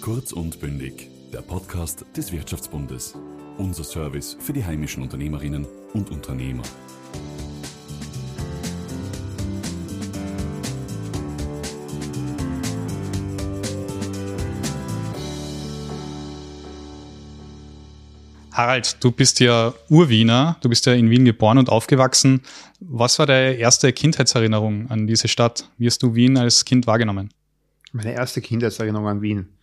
Kurz und bündig, der Podcast des Wirtschaftsbundes. Unser Service für die heimischen Unternehmerinnen und Unternehmer. Harald, du bist ja Urwiener, du bist ja in Wien geboren und aufgewachsen. Was war deine erste Kindheitserinnerung an diese Stadt? Wie hast du Wien als Kind wahrgenommen? Meine erste Kindheitserinnerung an Wien.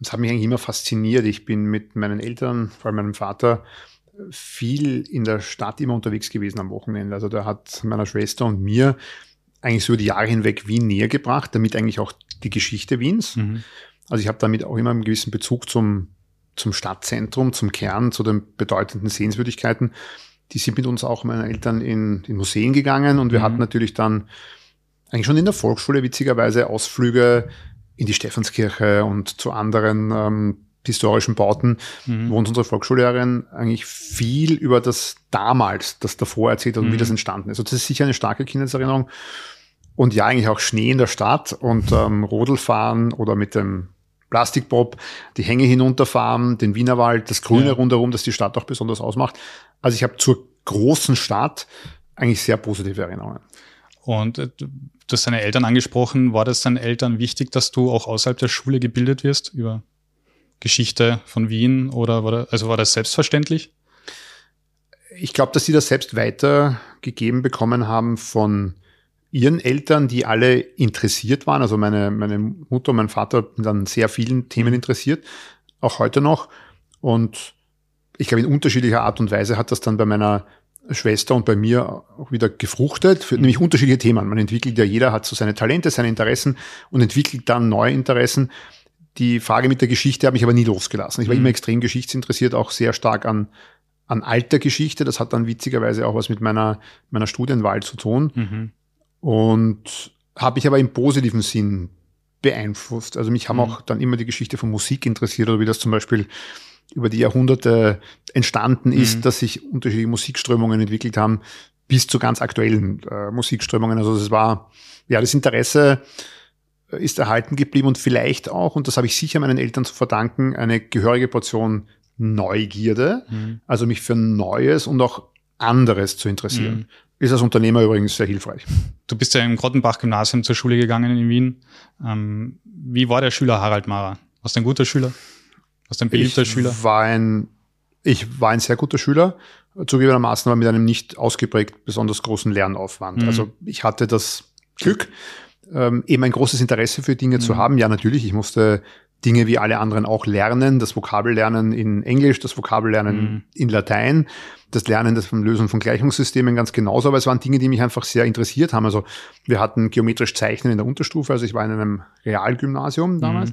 Das hat mich eigentlich immer fasziniert. Ich bin mit meinen Eltern, vor allem meinem Vater, viel in der Stadt immer unterwegs gewesen am Wochenende. Also der hat meiner Schwester und mir eigentlich so die Jahre hinweg Wien näher gebracht, damit eigentlich auch die Geschichte Wiens. Mhm. Also ich habe damit auch immer einen gewissen Bezug zum, zum Stadtzentrum, zum Kern, zu den bedeutenden Sehenswürdigkeiten. Die sind mit uns auch meine Eltern in, in Museen gegangen und wir mhm. hatten natürlich dann eigentlich schon in der Volksschule witzigerweise Ausflüge in die Stephanskirche und zu anderen ähm, historischen Bauten, mhm. wo uns unsere Volksschullehrerin eigentlich viel über das damals, das davor erzählt hat und mhm. wie das entstanden ist. Also das ist sicher eine starke Kindheitserinnerung. Und ja, eigentlich auch Schnee in der Stadt und ähm, Rodelfahren oder mit dem Plastikbob, die Hänge hinunterfahren, den Wienerwald, das Grüne ja. rundherum, das die Stadt auch besonders ausmacht. Also ich habe zur großen Stadt eigentlich sehr positive Erinnerungen. Und äh, du hast deine Eltern angesprochen. War das deinen Eltern wichtig, dass du auch außerhalb der Schule gebildet wirst über Geschichte von Wien? Oder war das, also war das selbstverständlich? Ich glaube, dass sie das selbst weitergegeben bekommen haben von ihren Eltern, die alle interessiert waren. Also meine, meine Mutter und mein Vater sind an sehr vielen Themen mhm. interessiert, auch heute noch. Und ich glaube, in unterschiedlicher Art und Weise hat das dann bei meiner Schwester und bei mir auch wieder gefruchtet, für nämlich unterschiedliche Themen. Man entwickelt ja, jeder hat so seine Talente, seine Interessen und entwickelt dann neue Interessen. Die Frage mit der Geschichte hat mich aber nie losgelassen. Ich war mhm. immer extrem geschichtsinteressiert, auch sehr stark an, an alter Geschichte. Das hat dann witzigerweise auch was mit meiner, meiner Studienwahl zu tun. Mhm. Und habe ich aber im positiven Sinn beeinflusst. Also mich haben mhm. auch dann immer die Geschichte von Musik interessiert oder wie das zum Beispiel über die Jahrhunderte entstanden ist, mhm. dass sich unterschiedliche Musikströmungen entwickelt haben, bis zu ganz aktuellen äh, Musikströmungen. Also es war, ja, das Interesse äh, ist erhalten geblieben und vielleicht auch, und das habe ich sicher meinen Eltern zu verdanken, eine gehörige Portion Neugierde, mhm. also mich für Neues und auch anderes zu interessieren. Mhm. Ist als Unternehmer übrigens sehr hilfreich. Du bist ja im Grottenbach-Gymnasium zur Schule gegangen in Wien. Ähm, wie war der Schüler Harald Mara? Warst du ein guter Schüler? Was ein beliebter ich Schüler? War ein, ich war ein sehr guter Schüler, zugegebenermaßen aber mit einem nicht ausgeprägt besonders großen Lernaufwand. Mhm. Also ich hatte das Glück, ähm, eben ein großes Interesse für Dinge mhm. zu haben. Ja, natürlich, ich musste Dinge wie alle anderen auch lernen, das Vokabellernen in Englisch, das Vokabellernen mhm. in Latein, das Lernen des vom Lösen von Gleichungssystemen ganz genauso, aber es waren Dinge, die mich einfach sehr interessiert haben. Also wir hatten geometrisch Zeichnen in der Unterstufe, also ich war in einem Realgymnasium damals.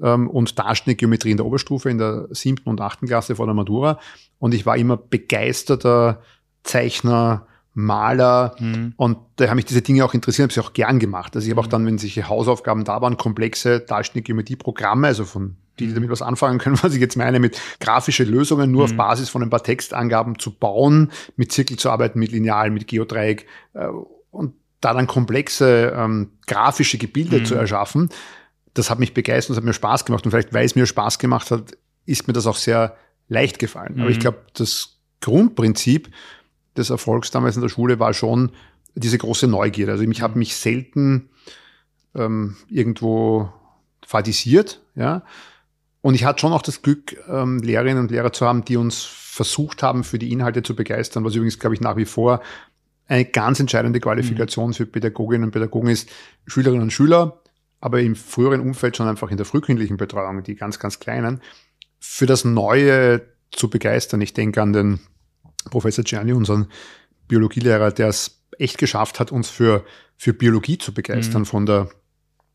Mhm ähm, und Darstellende in der Oberstufe in der siebten und achten Klasse vor der Matura. Und ich war immer begeisterter Zeichner, Maler mhm. und da haben mich diese Dinge auch interessiert, habe sie auch gern gemacht. Also ich habe auch mhm. dann, wenn solche Hausaufgaben da waren, komplexe darstellende Geometrieprogramme, also von die, die damit was anfangen können, was ich jetzt meine, mit grafische Lösungen nur mhm. auf Basis von ein paar Textangaben zu bauen, mit Zirkel zu arbeiten, mit Lineal, mit Geodreieck äh, und da dann komplexe ähm, grafische Gebilde mhm. zu erschaffen das hat mich begeistert, das hat mir Spaß gemacht. Und vielleicht, weil es mir Spaß gemacht hat, ist mir das auch sehr leicht gefallen. Mhm. Aber ich mhm. glaube, das Grundprinzip des Erfolgs damals in der Schule war schon diese große Neugierde. Also ich habe mich selten ähm, irgendwo fadisiert, ja. Und ich hatte schon auch das Glück, ähm, Lehrerinnen und Lehrer zu haben, die uns versucht haben, für die Inhalte zu begeistern, was übrigens, glaube ich, nach wie vor eine ganz entscheidende Qualifikation mhm. für Pädagoginnen und Pädagogen ist, Schülerinnen und Schüler aber im früheren Umfeld schon einfach in der frühkindlichen Betreuung, die ganz, ganz kleinen, für das Neue zu begeistern. Ich denke an den Professor Gianni, unseren Biologielehrer, der es echt geschafft hat, uns für, für Biologie zu begeistern, mhm. von der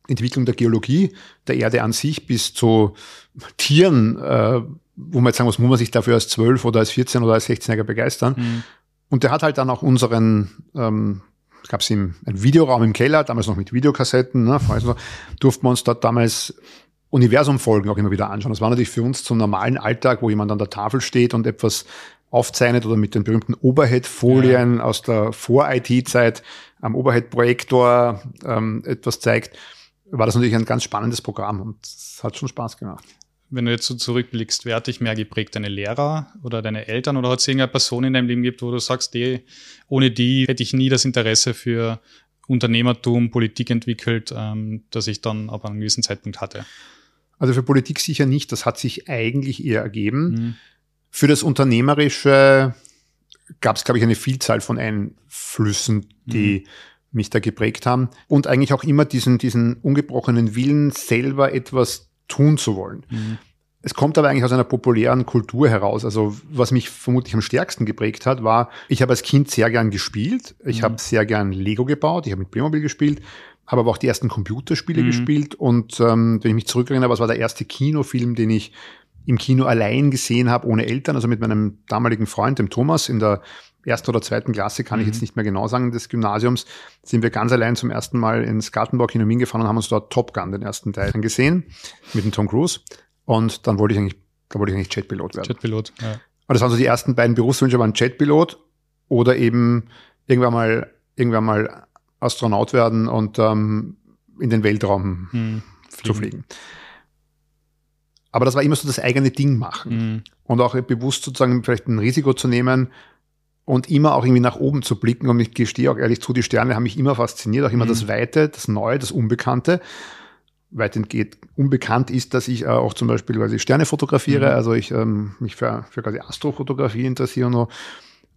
Entwicklung der Geologie, der Erde an sich bis zu Tieren, äh, wo man jetzt sagen muss, muss man sich dafür als 12 oder als 14 oder als 16-Jähriger begeistern. Mhm. Und der hat halt dann auch unseren ähm, gab es einen Videoraum im Keller, damals noch mit Videokassetten, ne, also durften wir uns dort damals Universumfolgen auch immer wieder anschauen. Das war natürlich für uns zum normalen Alltag, wo jemand an der Tafel steht und etwas aufzeichnet oder mit den berühmten Overhead-Folien ja. aus der Vor-IT-Zeit am Overhead-Projektor ähm, etwas zeigt. war das natürlich ein ganz spannendes Programm und es hat schon Spaß gemacht. Wenn du jetzt so zurückblickst, wer hat dich mehr geprägt? Deine Lehrer oder deine Eltern oder hat es irgendeine Person in deinem Leben gibt, wo du sagst, die, ohne die hätte ich nie das Interesse für Unternehmertum, Politik entwickelt, ähm, das ich dann ab einem gewissen Zeitpunkt hatte? Also für Politik sicher nicht, das hat sich eigentlich eher ergeben. Mhm. Für das Unternehmerische gab es, glaube ich, eine Vielzahl von Einflüssen, die mhm. mich da geprägt haben. Und eigentlich auch immer diesen, diesen ungebrochenen Willen, selber etwas tun zu wollen. Mhm. Es kommt aber eigentlich aus einer populären Kultur heraus. Also was mich vermutlich am stärksten geprägt hat, war, ich habe als Kind sehr gern gespielt. Ich mhm. habe sehr gern Lego gebaut. Ich habe mit Playmobil gespielt, habe aber auch die ersten Computerspiele mhm. gespielt. Und ähm, wenn ich mich zurückerinnere, was war der erste Kinofilm, den ich im Kino allein gesehen habe, ohne Eltern, also mit meinem damaligen Freund, dem Thomas, in der ersten oder zweiten Klasse, kann mhm. ich jetzt nicht mehr genau sagen, des Gymnasiums, sind wir ganz allein zum ersten Mal ins Gartenbau-Kino Wien gefahren und haben uns dort Top Gun, den ersten Teil, angesehen, mit dem Tom Cruise. Und dann wollte ich eigentlich, da wollte ich eigentlich Jetpilot werden. Jetpilot, ja. Und das waren so die ersten beiden Berufswünsche, waren Jetpilot oder eben irgendwann mal, irgendwann mal Astronaut werden und ähm, in den Weltraum hm, fliegen. zu fliegen. Aber das war immer so das eigene Ding machen. Mhm. Und auch bewusst sozusagen vielleicht ein Risiko zu nehmen und immer auch irgendwie nach oben zu blicken. Und ich gestehe auch ehrlich zu, die Sterne haben mich immer fasziniert, auch immer mhm. das Weite, das Neue, das Unbekannte. Weitend geht unbekannt ist, dass ich äh, auch zum Beispiel quasi Sterne fotografiere, mhm. also ich ähm, mich für, für quasi Astrofotografie interessiere und, so.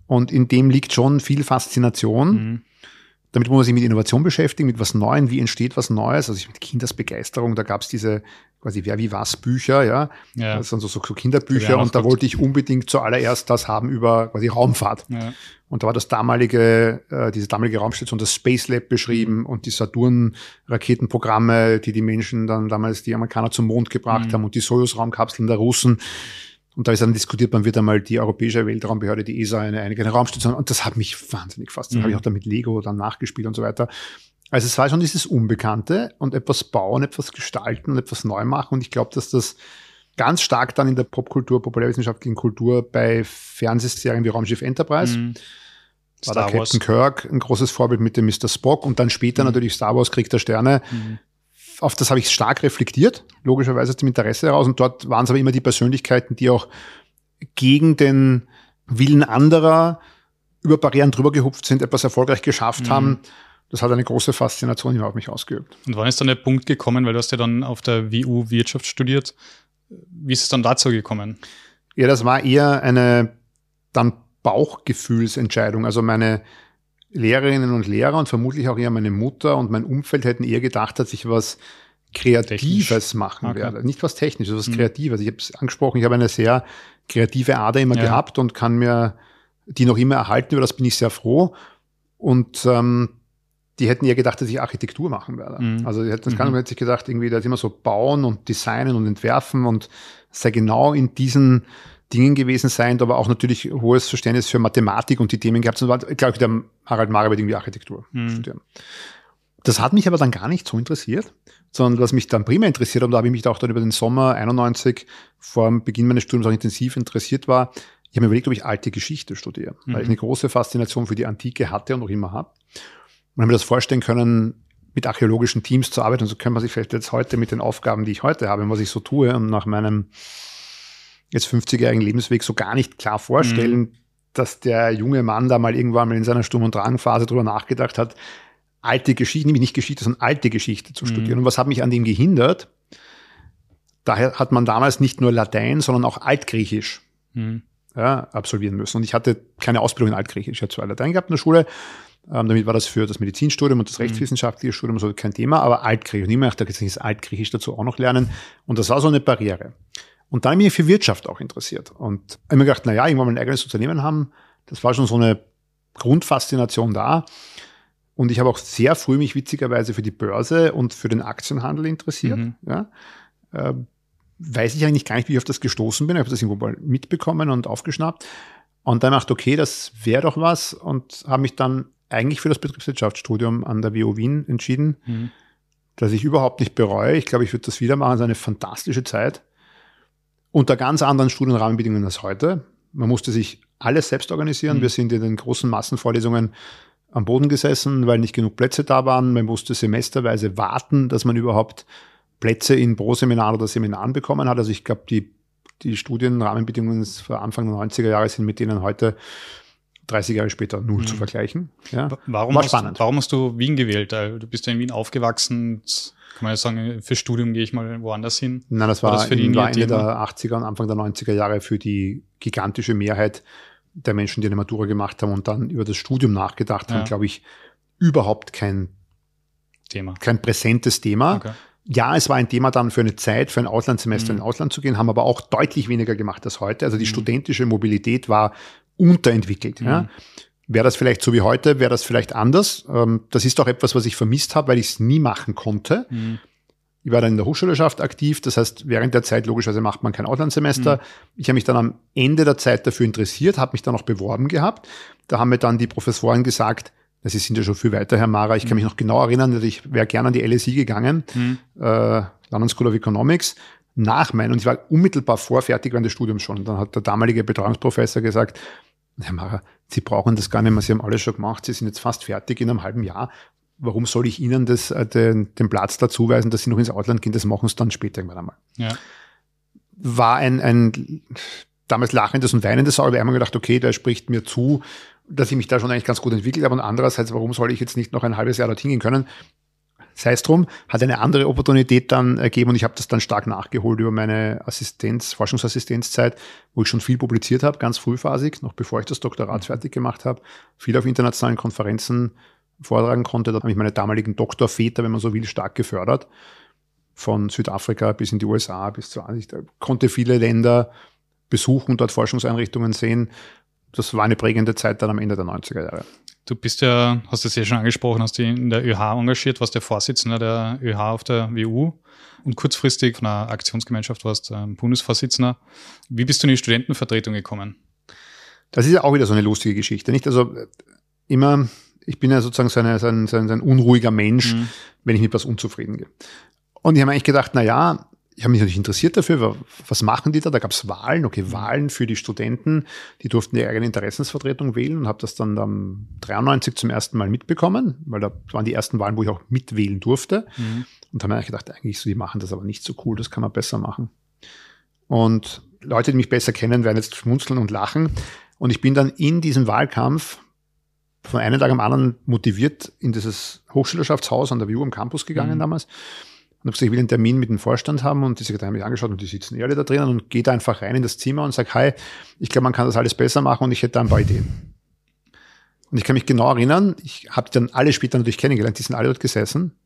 und in dem liegt schon viel Faszination. Mhm. Damit muss man sich mit Innovation beschäftigen, mit was Neuem, wie entsteht was Neues. Also ich mit Kindesbegeisterung, da gab es diese quasi Wer wie was Bücher, ja. ja. Das sind so, so, so Kinderbücher und da wollte ich unbedingt zuallererst das haben über quasi Raumfahrt. Ja. Und da war das damalige, äh, diese damalige Raumstation, das Space Lab beschrieben mhm. und die Saturn-Raketenprogramme, die die Menschen dann damals die Amerikaner zum Mond gebracht mhm. haben und die Soyuz-Raumkapseln der Russen. Und da ist dann diskutiert, man wird einmal die Europäische Weltraumbehörde, die ESA, eine eigene Raumstation. Und das hat mich wahnsinnig fasziniert. Mhm. Habe ich auch da mit Lego dann nachgespielt und so weiter. Also es war schon dieses Unbekannte und etwas bauen, etwas gestalten und etwas neu machen. Und ich glaube, dass das ganz stark dann in der Popkultur, populärwissenschaftlichen Kultur bei Fernsehserien wie Raumschiff Enterprise. Mhm. War Star der Captain Kirk ein großes Vorbild mit dem Mr. Spock und dann später mhm. natürlich Star Wars Krieg der Sterne. Mhm auf das habe ich stark reflektiert, logischerweise aus dem Interesse heraus. Und dort waren es aber immer die Persönlichkeiten, die auch gegen den Willen anderer über Barrieren drüber gehupft sind, etwas erfolgreich geschafft mhm. haben. Das hat eine große Faszination immer auf mich ausgeübt. Und wann ist dann der Punkt gekommen, weil du hast ja dann auf der WU Wirtschaft studiert. Wie ist es dann dazu gekommen? Ja, das war eher eine dann Bauchgefühlsentscheidung. Also meine Lehrerinnen und Lehrer und vermutlich auch eher meine Mutter und mein Umfeld hätten eher gedacht, dass ich was Kreatives Technisch. machen okay. werde. Nicht was Technisches, was mhm. Kreatives. Ich habe es angesprochen, ich habe eine sehr kreative Ader immer ja. gehabt und kann mir die noch immer erhalten, über das bin ich sehr froh. Und ähm, die hätten eher gedacht, dass ich Architektur machen werde. Mhm. Also die hätten das mhm. hätte sich gedacht, irgendwie, da ist immer so bauen und designen und entwerfen und sei genau in diesen Dingen gewesen sein, aber auch natürlich hohes Verständnis für Mathematik und die Themen gehabt. Und war, glaube ich, der Harald Mara wird irgendwie Architektur mhm. studieren. Das hat mich aber dann gar nicht so interessiert, sondern was mich dann primär interessiert, und da habe ich mich auch dann über den Sommer 91 vor dem Beginn meines Studiums auch intensiv interessiert war, ich habe mir überlegt, ob ich alte Geschichte studiere, mhm. weil ich eine große Faszination für die Antike hatte und noch immer habe. Und habe mir das vorstellen können, mit archäologischen Teams zu arbeiten. Und so können man sich vielleicht jetzt heute mit den Aufgaben, die ich heute habe und was ich so tue und nach meinem jetzt 50-jährigen Lebensweg so gar nicht klar vorstellen, mhm. dass der junge Mann da mal irgendwann mal in seiner Sturm- und Drangphase drüber nachgedacht hat, alte Geschichte, nämlich nicht Geschichte, sondern alte Geschichte zu studieren. Mhm. Und was hat mich an dem gehindert? Daher hat man damals nicht nur Latein, sondern auch Altgriechisch mhm. ja, absolvieren müssen. Und ich hatte keine Ausbildung in Altgriechisch. Ich hatte zwar Latein gehabt in der Schule, ähm, damit war das für das Medizinstudium und das mhm. rechtswissenschaftliche Studium so kein Thema, aber Altgriechisch. Und ich dachte, jetzt ist Altgriechisch dazu auch noch lernen. Und das war so eine Barriere. Und dann bin ich für Wirtschaft auch interessiert. Und habe mir gedacht, na ja, irgendwann mal ein eigenes Unternehmen haben, das war schon so eine Grundfaszination da. Und ich habe auch sehr früh mich witzigerweise für die Börse und für den Aktienhandel interessiert. Mhm. Ja. Äh, weiß ich eigentlich gar nicht, wie ich auf das gestoßen bin. Ich habe das irgendwo mal mitbekommen und aufgeschnappt. Und dann dachte okay, das wäre doch was. Und habe mich dann eigentlich für das Betriebswirtschaftsstudium an der WU Wien entschieden, mhm. dass ich überhaupt nicht bereue. Ich glaube, ich würde das wieder machen. Es ist eine fantastische Zeit unter ganz anderen Studienrahmenbedingungen als heute. Man musste sich alles selbst organisieren. Mhm. Wir sind in den großen Massenvorlesungen am Boden gesessen, weil nicht genug Plätze da waren. Man musste semesterweise warten, dass man überhaupt Plätze in Pro-Seminaren oder Seminaren bekommen hat. Also ich glaube, die, die Studienrahmenbedingungen für Anfang der 90er Jahre sind mit denen heute 30 Jahre später null mhm. zu vergleichen. Ja. Warum, War hast, spannend. warum hast du Wien gewählt? Du bist ja in Wien aufgewachsen. Kann man ja sagen, für Studium gehe ich mal woanders hin. Nein, das war, war das für die war Ende der 80er und Anfang der 90er Jahre für die gigantische Mehrheit der Menschen, die eine Matura gemacht haben und dann über das Studium nachgedacht ja. haben, glaube ich, überhaupt kein Thema. Kein präsentes Thema. Okay. Ja, es war ein Thema dann für eine Zeit, für ein Auslandssemester mhm. in Ausland zu gehen, haben aber auch deutlich weniger gemacht als heute. Also die mhm. studentische Mobilität war unterentwickelt. Mhm. Ja. Wäre das vielleicht so wie heute, wäre das vielleicht anders. Ähm, das ist auch etwas, was ich vermisst habe, weil ich es nie machen konnte. Mhm. Ich war dann in der Hochschulschaft aktiv, das heißt, während der Zeit logischerweise macht man kein Auslandssemester. Mhm. Ich habe mich dann am Ende der Zeit dafür interessiert, habe mich dann auch beworben gehabt. Da haben mir dann die Professoren gesagt, Sie sind ja schon viel weiter, Herr Mara. Ich kann mhm. mich noch genau erinnern, ich wäre gerne an die LSI gegangen, mhm. äh, London School of Economics, nach meinem, und ich war unmittelbar vorfertig während des Studiums schon. Und dann hat der damalige Betreuungsprofessor gesagt, Herr Mara, Sie brauchen das gar nicht mehr, Sie haben alles schon gemacht, Sie sind jetzt fast fertig in einem halben Jahr. Warum soll ich Ihnen das, äh, den, den Platz dazuweisen, dass Sie noch ins Ausland gehen? Das machen Sie dann später irgendwann einmal. Ja. War ein, ein damals lachendes und weinendes Auge. Wir haben gedacht, okay, der spricht mir zu, dass ich mich da schon eigentlich ganz gut entwickelt habe. Und andererseits, warum soll ich jetzt nicht noch ein halbes Jahr dorthin gehen können? Sei es drum, hat eine andere Opportunität dann ergeben und ich habe das dann stark nachgeholt über meine Assistenz, Forschungsassistenzzeit, wo ich schon viel publiziert habe, ganz frühphasig, noch bevor ich das Doktorat mhm. fertig gemacht habe, viel auf internationalen Konferenzen vortragen konnte. Da habe ich meine damaligen Doktorväter, wenn man so will, stark gefördert. Von Südafrika bis in die USA, bis zu, ich konnte viele Länder besuchen, dort Forschungseinrichtungen sehen. Das war eine prägende Zeit dann am Ende der 90er Jahre. Du bist ja, hast es ja schon angesprochen, hast dich in der ÖH engagiert, warst der Vorsitzender der ÖH auf der WU und kurzfristig von einer Aktionsgemeinschaft warst ähm, Bundesvorsitzender. Wie bist du in die Studentenvertretung gekommen? Das ist ja auch wieder so eine lustige Geschichte, nicht? Also äh, immer, ich bin ja sozusagen so, eine, so, ein, so ein, unruhiger Mensch, mhm. wenn ich mit was unzufrieden gehe. Und ich habe eigentlich gedacht, na ja, ich habe mich natürlich interessiert dafür, was machen die da? Da gab es Wahlen, okay, Wahlen für die Studenten, die durften die eigene Interessensvertretung wählen und habe das dann am 93 zum ersten Mal mitbekommen, weil da waren die ersten Wahlen, wo ich auch mitwählen durfte. Mhm. Und habe mir gedacht, eigentlich so, die machen das aber nicht so cool, das kann man besser machen. Und Leute, die mich besser kennen, werden jetzt schmunzeln und lachen. Und ich bin dann in diesem Wahlkampf von einem Tag am anderen motiviert in dieses Hochschülerschaftshaus an der WU am Campus gegangen mhm. damals und habe gesagt, ich will einen Termin mit dem Vorstand haben und die Sekretärin mich angeschaut und die sitzen eh alle da drinnen und geht einfach rein in das Zimmer und sagt, hi, ich glaube, man kann das alles besser machen und ich hätte da ein paar Ideen. Und ich kann mich genau erinnern, ich habe dann alle später natürlich kennengelernt, die sind alle dort gesessen.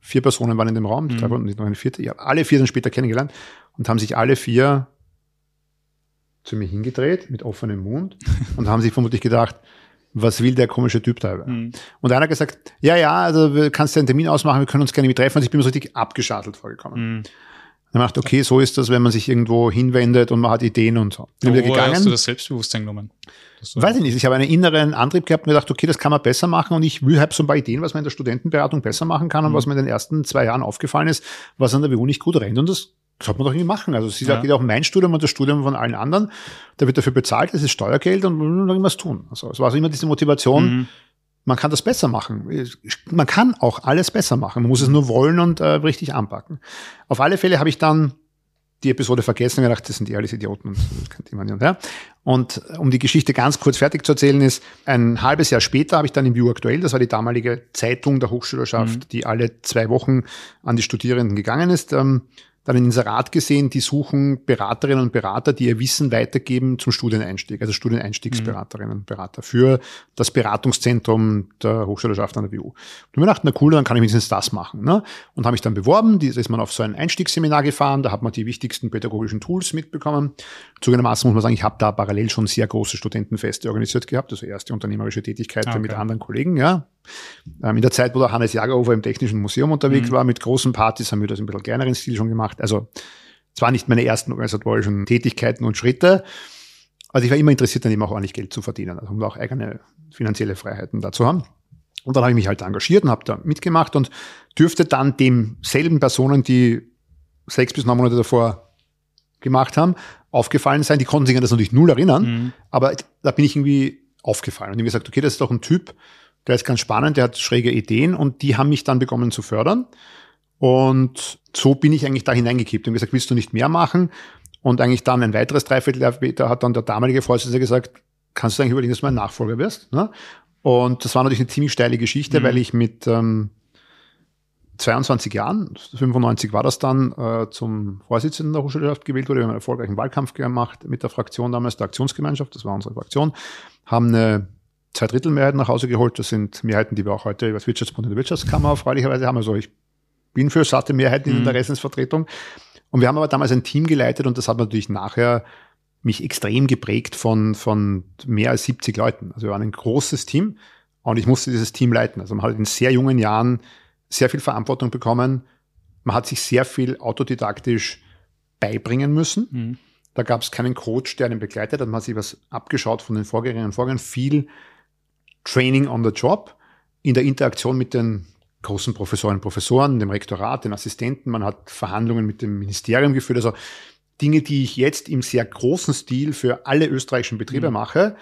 Vier Personen waren in dem Raum, mhm. noch eine vierte. Ich habe alle vier dann später kennengelernt und haben sich alle vier zu mir hingedreht mit offenem Mund und haben sich vermutlich gedacht, was will der komische Typ da? Mhm. Und einer hat gesagt, ja, ja, also du kannst einen Termin ausmachen, wir können uns gerne mit treffen. Also ich bin mir so richtig abgeschadelt vorgekommen. Mhm. Dann macht, okay, so ist das, wenn man sich irgendwo hinwendet und man hat Ideen und so. Bin Woher gegangen. hast du das Selbstbewusstsein genommen? Weiß ich nicht. Ich habe einen inneren Antrieb gehabt und mir gedacht, okay, das kann man besser machen und ich will, habe so ein paar Ideen, was man in der Studentenberatung besser machen kann und mhm. was mir in den ersten zwei Jahren aufgefallen ist, was an der WU nicht gut rennt und das sollte man doch irgendwie machen. Also sie sagt, ja. auch mein Studium und das Studium von allen anderen. Da wird dafür bezahlt, das ist Steuergeld und man muss irgendwas tun. Also es war so immer diese Motivation, mhm. man kann das besser machen. Man kann auch alles besser machen. Man muss es nur wollen und äh, richtig anpacken. Auf alle Fälle habe ich dann die Episode vergessen und gedacht, das sind die alles Idioten und das kennt jemand nicht. Ja. Und um die Geschichte ganz kurz fertig zu erzählen, ist, ein halbes Jahr später habe ich dann im View Aktuell, das war die damalige Zeitung der Hochschülerschaft, mhm. die alle zwei Wochen an die Studierenden gegangen ist, ähm, dann ein Inserat gesehen, die suchen Beraterinnen und Berater, die ihr Wissen weitergeben zum Studieneinstieg, also Studieneinstiegsberaterinnen und Berater für das Beratungszentrum der Hochschulschaft an der WU. Und ich mir gedacht, na cool, dann kann ich wenigstens das machen. Ne? Und habe mich dann beworben, da ist man auf so ein Einstiegsseminar gefahren, da hat man die wichtigsten pädagogischen Tools mitbekommen. Zugegebenermaßen muss man sagen, ich habe da parallel schon sehr große Studentenfeste organisiert gehabt, also erste unternehmerische Tätigkeit okay. mit anderen Kollegen, ja. Ähm, in der Zeit, wo der Hannes Jagerhofer im Technischen Museum unterwegs mhm. war, mit großen Partys, haben wir das ein bisschen kleineren Stil schon gemacht. Also, waren nicht meine ersten organisatorischen Tätigkeiten und Schritte. Also ich war immer interessiert, dann eben auch ordentlich Geld zu verdienen, also um auch eigene finanzielle Freiheiten dazu haben. Und dann habe ich mich halt engagiert und habe da mitgemacht und dürfte dann demselben Personen, die sechs bis neun Monate davor gemacht haben, aufgefallen sein. Die konnten sich an das natürlich null erinnern, mhm. aber da bin ich irgendwie aufgefallen und ich habe gesagt, okay, das ist doch ein Typ, der ist ganz spannend, der hat schräge Ideen und die haben mich dann begonnen zu fördern. Und so bin ich eigentlich da hineingekippt und gesagt, willst du nicht mehr machen? Und eigentlich dann ein weiteres Dreivierteljahr später hat dann der damalige Vorsitzende gesagt, kannst du eigentlich überlegen, dass du mein Nachfolger wirst? Ne? Und das war natürlich eine ziemlich steile Geschichte, mhm. weil ich mit ähm, 22 Jahren, 95 war das dann, äh, zum Vorsitzenden der Hochschulschaft gewählt wurde. Wir haben einen erfolgreichen Wahlkampf gemacht mit der Fraktion damals, der Aktionsgemeinschaft, das war unsere Fraktion, haben eine Zweidrittelmehrheit nach Hause geholt. Das sind Mehrheiten, die wir auch heute über das Wirtschaftsbund und die Wirtschaftskammer erfreulicherweise haben. Also ich bin für satte Mehrheiten in der mhm. Interessensvertretung. Und wir haben aber damals ein Team geleitet und das hat natürlich nachher mich extrem geprägt von, von mehr als 70 Leuten. Also wir waren ein großes Team und ich musste dieses Team leiten. Also man hat in sehr jungen Jahren sehr viel Verantwortung bekommen. Man hat sich sehr viel autodidaktisch beibringen müssen. Mhm. Da gab es keinen Coach, der einen begleitet hat. Man hat sich was abgeschaut von den Vorgängerinnen und Vorgängern. Viel Training on the Job in der Interaktion mit den großen Professoren und Professoren, dem Rektorat, den Assistenten. Man hat Verhandlungen mit dem Ministerium geführt. Also Dinge, die ich jetzt im sehr großen Stil für alle österreichischen Betriebe mhm. mache,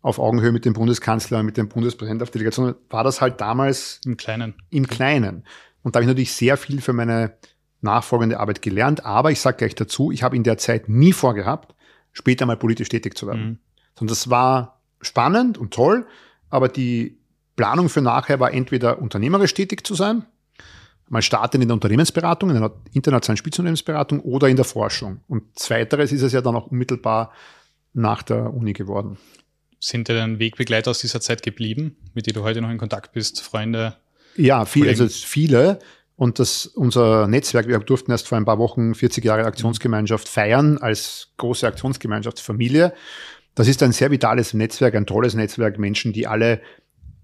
auf Augenhöhe mit dem Bundeskanzler, mit dem Bundespräsidenten auf Delegation, war das halt damals im Kleinen. Im Kleinen. Und da habe ich natürlich sehr viel für meine nachfolgende Arbeit gelernt. Aber ich sage gleich dazu, ich habe in der Zeit nie vorgehabt, später mal politisch tätig zu werden. Mhm. Sondern das war spannend und toll, aber die Planung für nachher war entweder unternehmerisch tätig zu sein, mal starten in der Unternehmensberatung, in einer internationalen Spitzenunternehmensberatung oder in der Forschung. Und zweiteres ist es ja dann auch unmittelbar nach der Uni geworden. Sind dir dann Wegbegleiter aus dieser Zeit geblieben, mit denen du heute noch in Kontakt bist, Freunde? Ja, viel, also viele. Und das, unser Netzwerk, wir durften erst vor ein paar Wochen 40 Jahre Aktionsgemeinschaft feiern als große Aktionsgemeinschaftsfamilie. Das ist ein sehr vitales Netzwerk, ein tolles Netzwerk, Menschen, die alle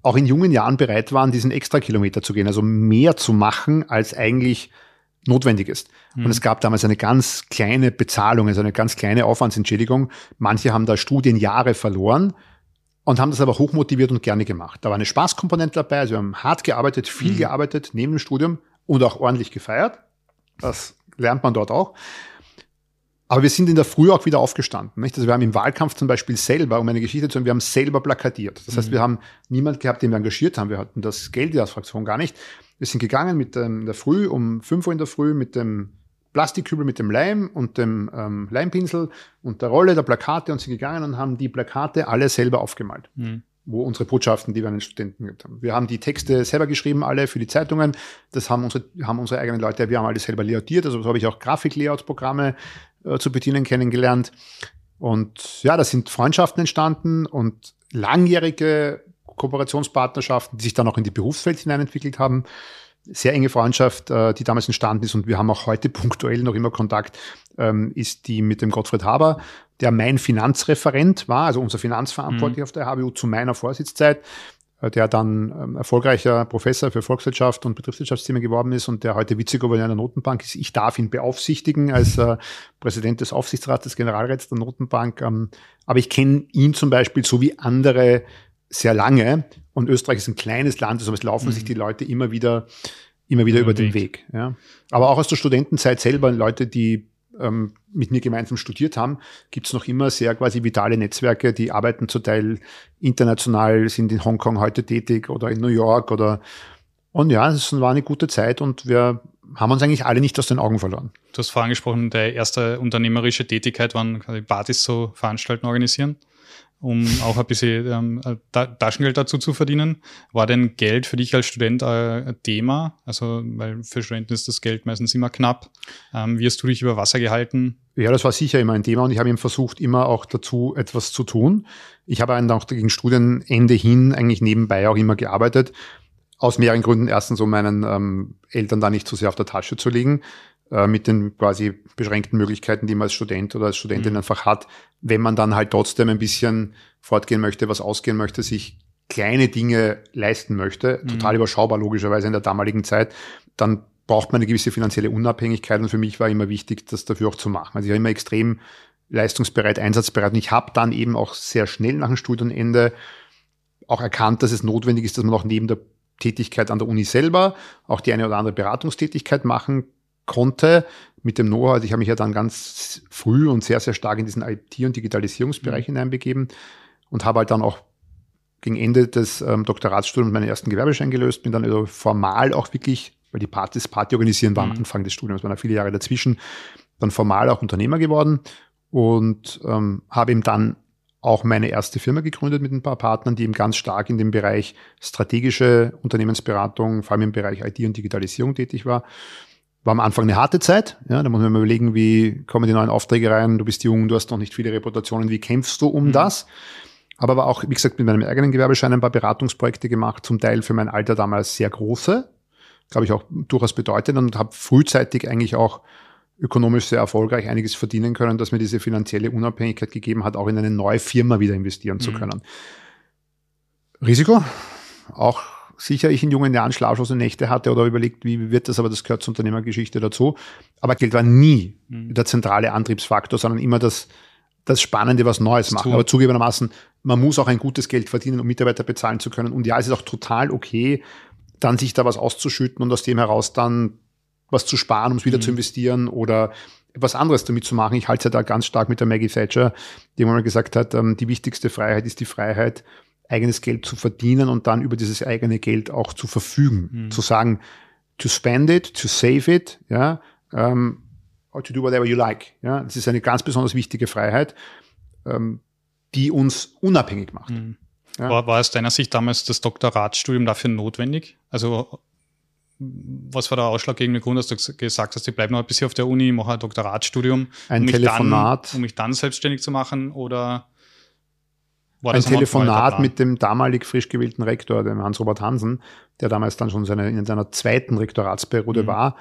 auch in jungen Jahren bereit waren, diesen extra Kilometer zu gehen, also mehr zu machen, als eigentlich notwendig ist. Mhm. Und es gab damals eine ganz kleine Bezahlung, also eine ganz kleine Aufwandsentschädigung. Manche haben da Studienjahre verloren und haben das aber hochmotiviert und gerne gemacht. Da war eine Spaßkomponente dabei, also wir haben hart gearbeitet, viel mhm. gearbeitet neben dem Studium und auch ordentlich gefeiert. Das lernt man dort auch. Aber wir sind in der Früh auch wieder aufgestanden. Nicht? Also wir haben im Wahlkampf zum Beispiel selber, um eine Geschichte zu haben, wir haben selber plakatiert. Das heißt, mhm. wir haben niemand gehabt, den wir engagiert haben. Wir hatten das Geld als Fraktion gar nicht. Wir sind gegangen mit ähm, der Früh um 5 Uhr in der Früh mit dem Plastikkübel mit dem Leim und dem ähm, Leimpinsel und der Rolle der Plakate und sind gegangen und haben die Plakate alle selber aufgemalt. Mhm. Wo unsere Botschaften, die wir an den Studenten gehabt haben. Wir haben die Texte selber geschrieben, alle für die Zeitungen. Das haben unsere, haben unsere eigenen Leute, wir haben alles selber layoutiert. Also so habe ich auch Grafik-Layout-Programme äh, zu bedienen kennengelernt. Und ja, da sind Freundschaften entstanden und langjährige Kooperationspartnerschaften, die sich dann auch in die Berufswelt hineinentwickelt haben. Sehr enge Freundschaft, äh, die damals entstanden ist und wir haben auch heute punktuell noch immer Kontakt, ähm, ist die mit dem Gottfried Haber, der mein Finanzreferent war, also unser Finanzverantwortlicher mhm. auf der HWU zu meiner Vorsitzzeit. Äh, der dann ähm, erfolgreicher Professor für Volkswirtschaft und Betriebswirtschaftsthemen geworden ist und der heute Vizegouverneur der Notenbank ist. Ich darf ihn beaufsichtigen als äh, Präsident des Aufsichtsrats des Generalrats der Notenbank. Ähm, aber ich kenne ihn zum Beispiel so wie andere sehr lange. Und Österreich ist ein kleines Land, also es laufen mhm. sich die Leute immer wieder, immer wieder über, über den Weg. Weg ja. Aber auch aus der Studentenzeit selber Leute, die ähm, mit mir gemeinsam studiert haben, gibt es noch immer sehr quasi vitale Netzwerke, die arbeiten zum Teil international, sind in Hongkong heute tätig oder in New York oder und ja, es war eine gute Zeit und wir haben uns eigentlich alle nicht aus den Augen verloren. Du hast vorhin gesprochen, der erste unternehmerische Tätigkeit waren Partys so veranstalten, organisieren um auch ein bisschen ähm, Taschengeld dazu zu verdienen. War denn Geld für dich als Student äh, ein Thema? Also, weil für Studenten ist das Geld meistens immer knapp. Ähm, wie hast du dich über Wasser gehalten? Ja, das war sicher immer ein Thema und ich habe eben versucht, immer auch dazu etwas zu tun. Ich habe dann auch gegen Studienende hin eigentlich nebenbei auch immer gearbeitet. Aus mehreren Gründen. Erstens, um meinen ähm, Eltern da nicht zu sehr auf der Tasche zu legen. Äh, mit den quasi beschränkten Möglichkeiten, die man als Student oder als Studentin mhm. einfach hat, wenn man dann halt trotzdem ein bisschen fortgehen möchte, was ausgehen möchte, sich kleine Dinge leisten möchte, mhm. total überschaubar logischerweise in der damaligen Zeit, dann braucht man eine gewisse finanzielle Unabhängigkeit und für mich war immer wichtig, das dafür auch zu machen. Also ich war immer extrem leistungsbereit, einsatzbereit und ich habe dann eben auch sehr schnell nach dem Studienende auch erkannt, dass es notwendig ist, dass man auch neben der Tätigkeit an der Uni selber auch die eine oder andere Beratungstätigkeit machen konnte mit dem Know-how. Also ich habe mich ja dann ganz früh und sehr, sehr stark in diesen IT- und Digitalisierungsbereich mhm. hineinbegeben und habe halt dann auch gegen Ende des ähm, Doktoratsstudiums meinen ersten Gewerbeschein gelöst, bin dann also formal auch wirklich, weil die Partys, Party organisieren war am mhm. Anfang des Studiums, waren da viele Jahre dazwischen, dann formal auch Unternehmer geworden und ähm, habe ihm dann auch meine erste Firma gegründet mit ein paar Partnern, die eben ganz stark in dem Bereich strategische Unternehmensberatung, vor allem im Bereich IT und Digitalisierung tätig war. War am Anfang eine harte Zeit. Ja, da muss man mal überlegen, wie kommen die neuen Aufträge rein. Du bist jung, du hast noch nicht viele Reputationen. Wie kämpfst du um mhm. das? Aber war auch, wie gesagt, mit meinem eigenen Gewerbeschein ein paar Beratungsprojekte gemacht, zum Teil für mein Alter damals sehr große, glaube ich auch durchaus bedeutend und habe frühzeitig eigentlich auch ökonomisch sehr erfolgreich einiges verdienen können, dass mir diese finanzielle Unabhängigkeit gegeben hat, auch in eine neue Firma wieder investieren zu mhm. können. Risiko, auch sicher ich in jungen Jahren schlaflose Nächte hatte oder überlegt, wie wird das, aber das gehört zur Unternehmergeschichte dazu. Aber Geld war nie mhm. der zentrale Antriebsfaktor, sondern immer das, das Spannende, was Neues machen. Aber zugegebenermaßen, man muss auch ein gutes Geld verdienen, um Mitarbeiter bezahlen zu können. Und ja, es ist auch total okay, dann sich da was auszuschütten und aus dem heraus dann was zu sparen, um es wieder mhm. zu investieren oder etwas anderes damit zu machen. Ich halte es ja da ganz stark mit der Maggie Thatcher, die mal gesagt hat, ähm, die wichtigste Freiheit ist die Freiheit, eigenes Geld zu verdienen und dann über dieses eigene Geld auch zu verfügen. Mhm. Zu sagen, to spend it, to save it, ja, ähm, or to do whatever you like. Ja, das ist eine ganz besonders wichtige Freiheit, ähm, die uns unabhängig macht. Mhm. Ja. War, war aus deiner Sicht damals das Doktoratsstudium dafür notwendig? Also was war der ausschlaggebende Grund, dass du gesagt hast, ich bleibe noch ein bisschen auf der Uni, mache ein Doktoratsstudium, ein um, Telefonat. Mich dann, um mich dann selbstständig zu machen oder ein Telefonat mit dem damalig frisch gewählten Rektor, dem Hans-Robert Hansen, der damals dann schon seine, in seiner zweiten Rektoratsperiode mhm. war.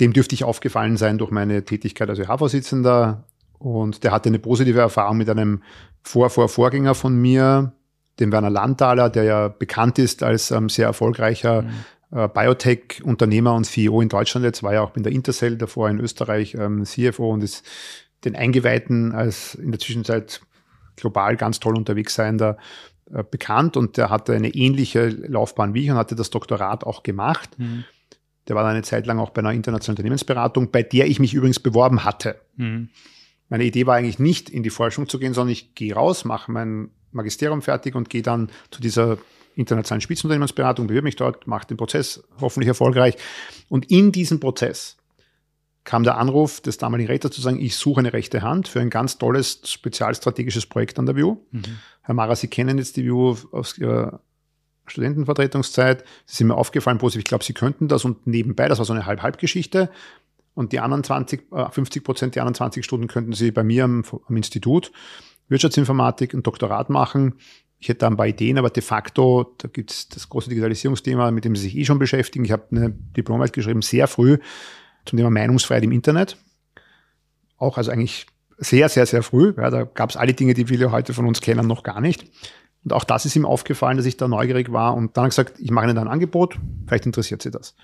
Dem dürfte ich aufgefallen sein durch meine Tätigkeit als ÖH-Vorsitzender. Und der hatte eine positive Erfahrung mit einem Vor-Vor-Vorgänger von mir, dem Werner Landthaler, der ja bekannt ist als ähm, sehr erfolgreicher mhm äh, Biotech-Unternehmer und CEO in Deutschland jetzt, war ja auch in der Intercell davor in Österreich ähm, CFO und ist den Eingeweihten als in der Zwischenzeit global ganz toll unterwegs seiender äh, bekannt und der hatte eine ähnliche Laufbahn wie ich und hatte das Doktorat auch gemacht. Mhm. Der war dann eine Zeit lang auch bei einer internationalen Unternehmensberatung, bei der ich mich übrigens beworben hatte. Mhm. Meine Idee war eigentlich nicht in die Forschung zu gehen, sondern ich gehe raus, mache mein Magisterium fertig und gehe dann zu dieser internationalen Spitzenunternehmensberatung, bewirbe mich dort, mache den Prozess hoffentlich erfolgreich. Und in diesem Prozess kam der Anruf des damaligen Rechters zu sagen, ich suche eine rechte Hand für ein ganz tolles spezialstrategisches Projekt an der WU. Mhm. Herr Mara, Sie kennen jetzt die WU aus Ihrer Studentenvertretungszeit. Sie sind mir aufgefallen positiv, ich glaube, Sie könnten das und nebenbei, das war so eine Halb-Halb-Geschichte. Und die anderen 20, 50 äh, Prozent, die anderen 20 Stunden könnten Sie bei mir am, am Institut Wirtschaftsinformatik ein Doktorat machen. Ich hätte da ein paar Ideen, aber de facto, da gibt es das große Digitalisierungsthema, mit dem Sie sich eh schon beschäftigen. Ich habe eine Diplomarbeit geschrieben, sehr früh, zum Thema Meinungsfreiheit im Internet. Auch also eigentlich sehr, sehr, sehr früh. Ja, da gab es alle Dinge, die viele heute von uns kennen, noch gar nicht. Und auch das ist ihm aufgefallen, dass ich da neugierig war und dann gesagt, ich mache Ihnen da ein Angebot, vielleicht interessiert Sie das.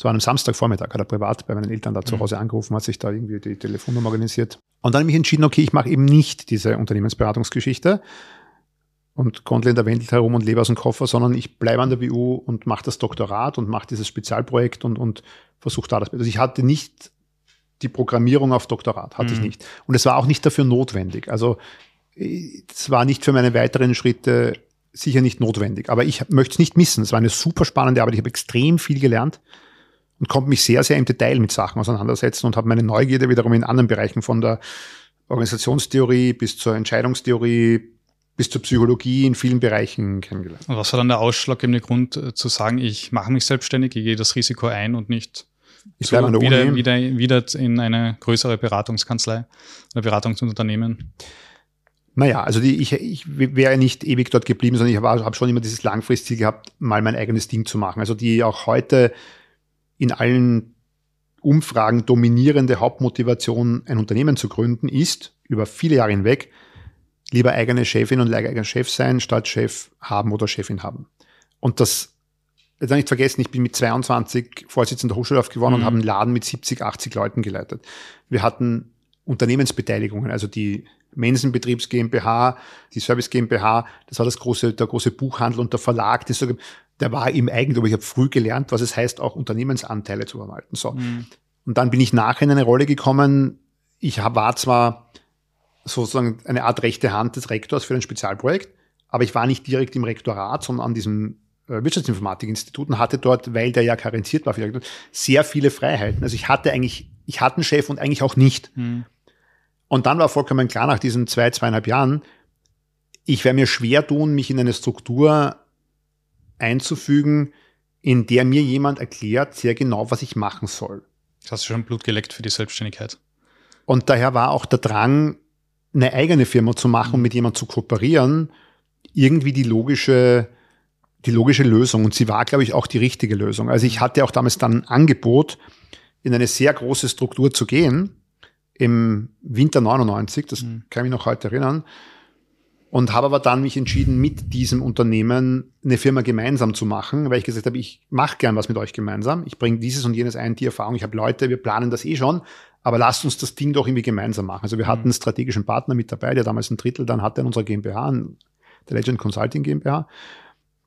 So an einem Samstagvormittag hat er privat bei meinen Eltern da zu mhm. Hause angerufen, hat sich da irgendwie die Telefonnummer organisiert. Und dann habe ich entschieden, okay, ich mache eben nicht diese Unternehmensberatungsgeschichte, und Grundländer wendelt herum und lebe aus dem Koffer, sondern ich bleibe an der WU und mache das Doktorat und mache dieses Spezialprojekt und, und versuche da das. Also ich hatte nicht die Programmierung auf Doktorat, hatte mhm. ich nicht. Und es war auch nicht dafür notwendig. Also es war nicht für meine weiteren Schritte sicher nicht notwendig. Aber ich möchte es nicht missen. Es war eine super spannende Arbeit. Ich habe extrem viel gelernt und konnte mich sehr, sehr im Detail mit Sachen auseinandersetzen und habe meine Neugierde wiederum in anderen Bereichen von der Organisationstheorie bis zur Entscheidungstheorie bis zur Psychologie in vielen Bereichen kennengelernt. Und was war dann der ausschlaggebende Grund äh, zu sagen, ich mache mich selbstständig, ich gehe das Risiko ein und nicht ich so wieder, wieder, wieder in eine größere Beratungskanzlei oder Beratungsunternehmen? Naja, also die, ich, ich wäre nicht ewig dort geblieben, sondern ich habe schon immer dieses Langfristige gehabt, mal mein eigenes Ding zu machen. Also die auch heute in allen Umfragen dominierende Hauptmotivation, ein Unternehmen zu gründen, ist über viele Jahre hinweg, lieber eigene Chefin und eigener Chef sein, statt Chef haben oder Chefin haben. Und das, jetzt nicht vergessen, ich bin mit 22 Vorsitzender Hochschule geworden mhm. und habe einen Laden mit 70, 80 Leuten geleitet. Wir hatten Unternehmensbeteiligungen, also die Mensenbetriebs GmbH, die Service GmbH, das war das große, der große Buchhandel und der Verlag, das, der war im Eigentum. Ich habe früh gelernt, was es heißt, auch Unternehmensanteile zu verwalten. So. Mhm. Und dann bin ich nachher in eine Rolle gekommen. Ich war zwar sozusagen eine Art rechte Hand des Rektors für ein Spezialprojekt. aber ich war nicht direkt im Rektorat, sondern an diesem äh, Wirtschaftsinformatik-Institut und hatte dort, weil der ja karenziert war, sehr viele Freiheiten. Also ich hatte eigentlich, ich hatte einen Chef und eigentlich auch nicht. Mhm. Und dann war vollkommen klar nach diesen zwei, zweieinhalb Jahren, ich werde mir schwer tun, mich in eine Struktur einzufügen, in der mir jemand erklärt sehr genau, was ich machen soll. Hast du schon Blut geleckt für die Selbstständigkeit? Und daher war auch der Drang, eine eigene Firma zu machen und mit jemandem zu kooperieren, irgendwie die logische, die logische Lösung. Und sie war, glaube ich, auch die richtige Lösung. Also ich hatte auch damals dann ein Angebot, in eine sehr große Struktur zu gehen, im Winter 99, das mhm. kann ich mich noch heute erinnern, und habe aber dann mich entschieden, mit diesem Unternehmen eine Firma gemeinsam zu machen, weil ich gesagt habe, ich mache gern was mit euch gemeinsam. Ich bringe dieses und jenes ein, die Erfahrung. Ich habe Leute, wir planen das eh schon, aber lasst uns das Ding doch irgendwie gemeinsam machen. Also wir hatten mhm. einen strategischen Partner mit dabei, der damals ein Drittel dann hatte in unserer GmbH, der Legend Consulting GmbH.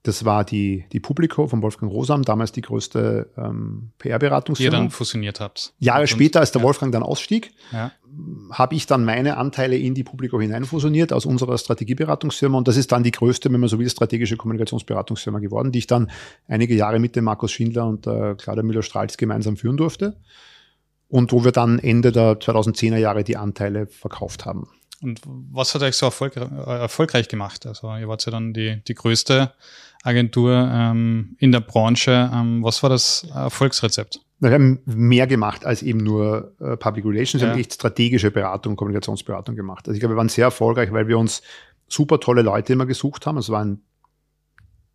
Das war die, die Publico von Wolfgang Rosam, damals die größte ähm, PR-Beratungsfirma. Die ihr dann fusioniert habt. Jahre und, später, als der ja. Wolfgang dann ausstieg, ja. habe ich dann meine Anteile in die Publico hineinfusioniert aus unserer Strategieberatungsfirma. Und das ist dann die größte, wenn man so will, strategische Kommunikationsberatungsfirma geworden, die ich dann einige Jahre mit dem Markus Schindler und äh, Claudia Müller-Strahls gemeinsam führen durfte. Und wo wir dann Ende der 2010er Jahre die Anteile verkauft haben. Und was hat euch so erfolg erfolgreich gemacht? Also ihr wart ja dann die, die größte Agentur ähm, in der Branche. Ähm, was war das Erfolgsrezept? Wir haben mehr gemacht als eben nur äh, Public Relations. Wir ja. haben echt strategische Beratung, Kommunikationsberatung gemacht. Also ich glaube, wir waren sehr erfolgreich, weil wir uns super tolle Leute immer gesucht haben. Es waren,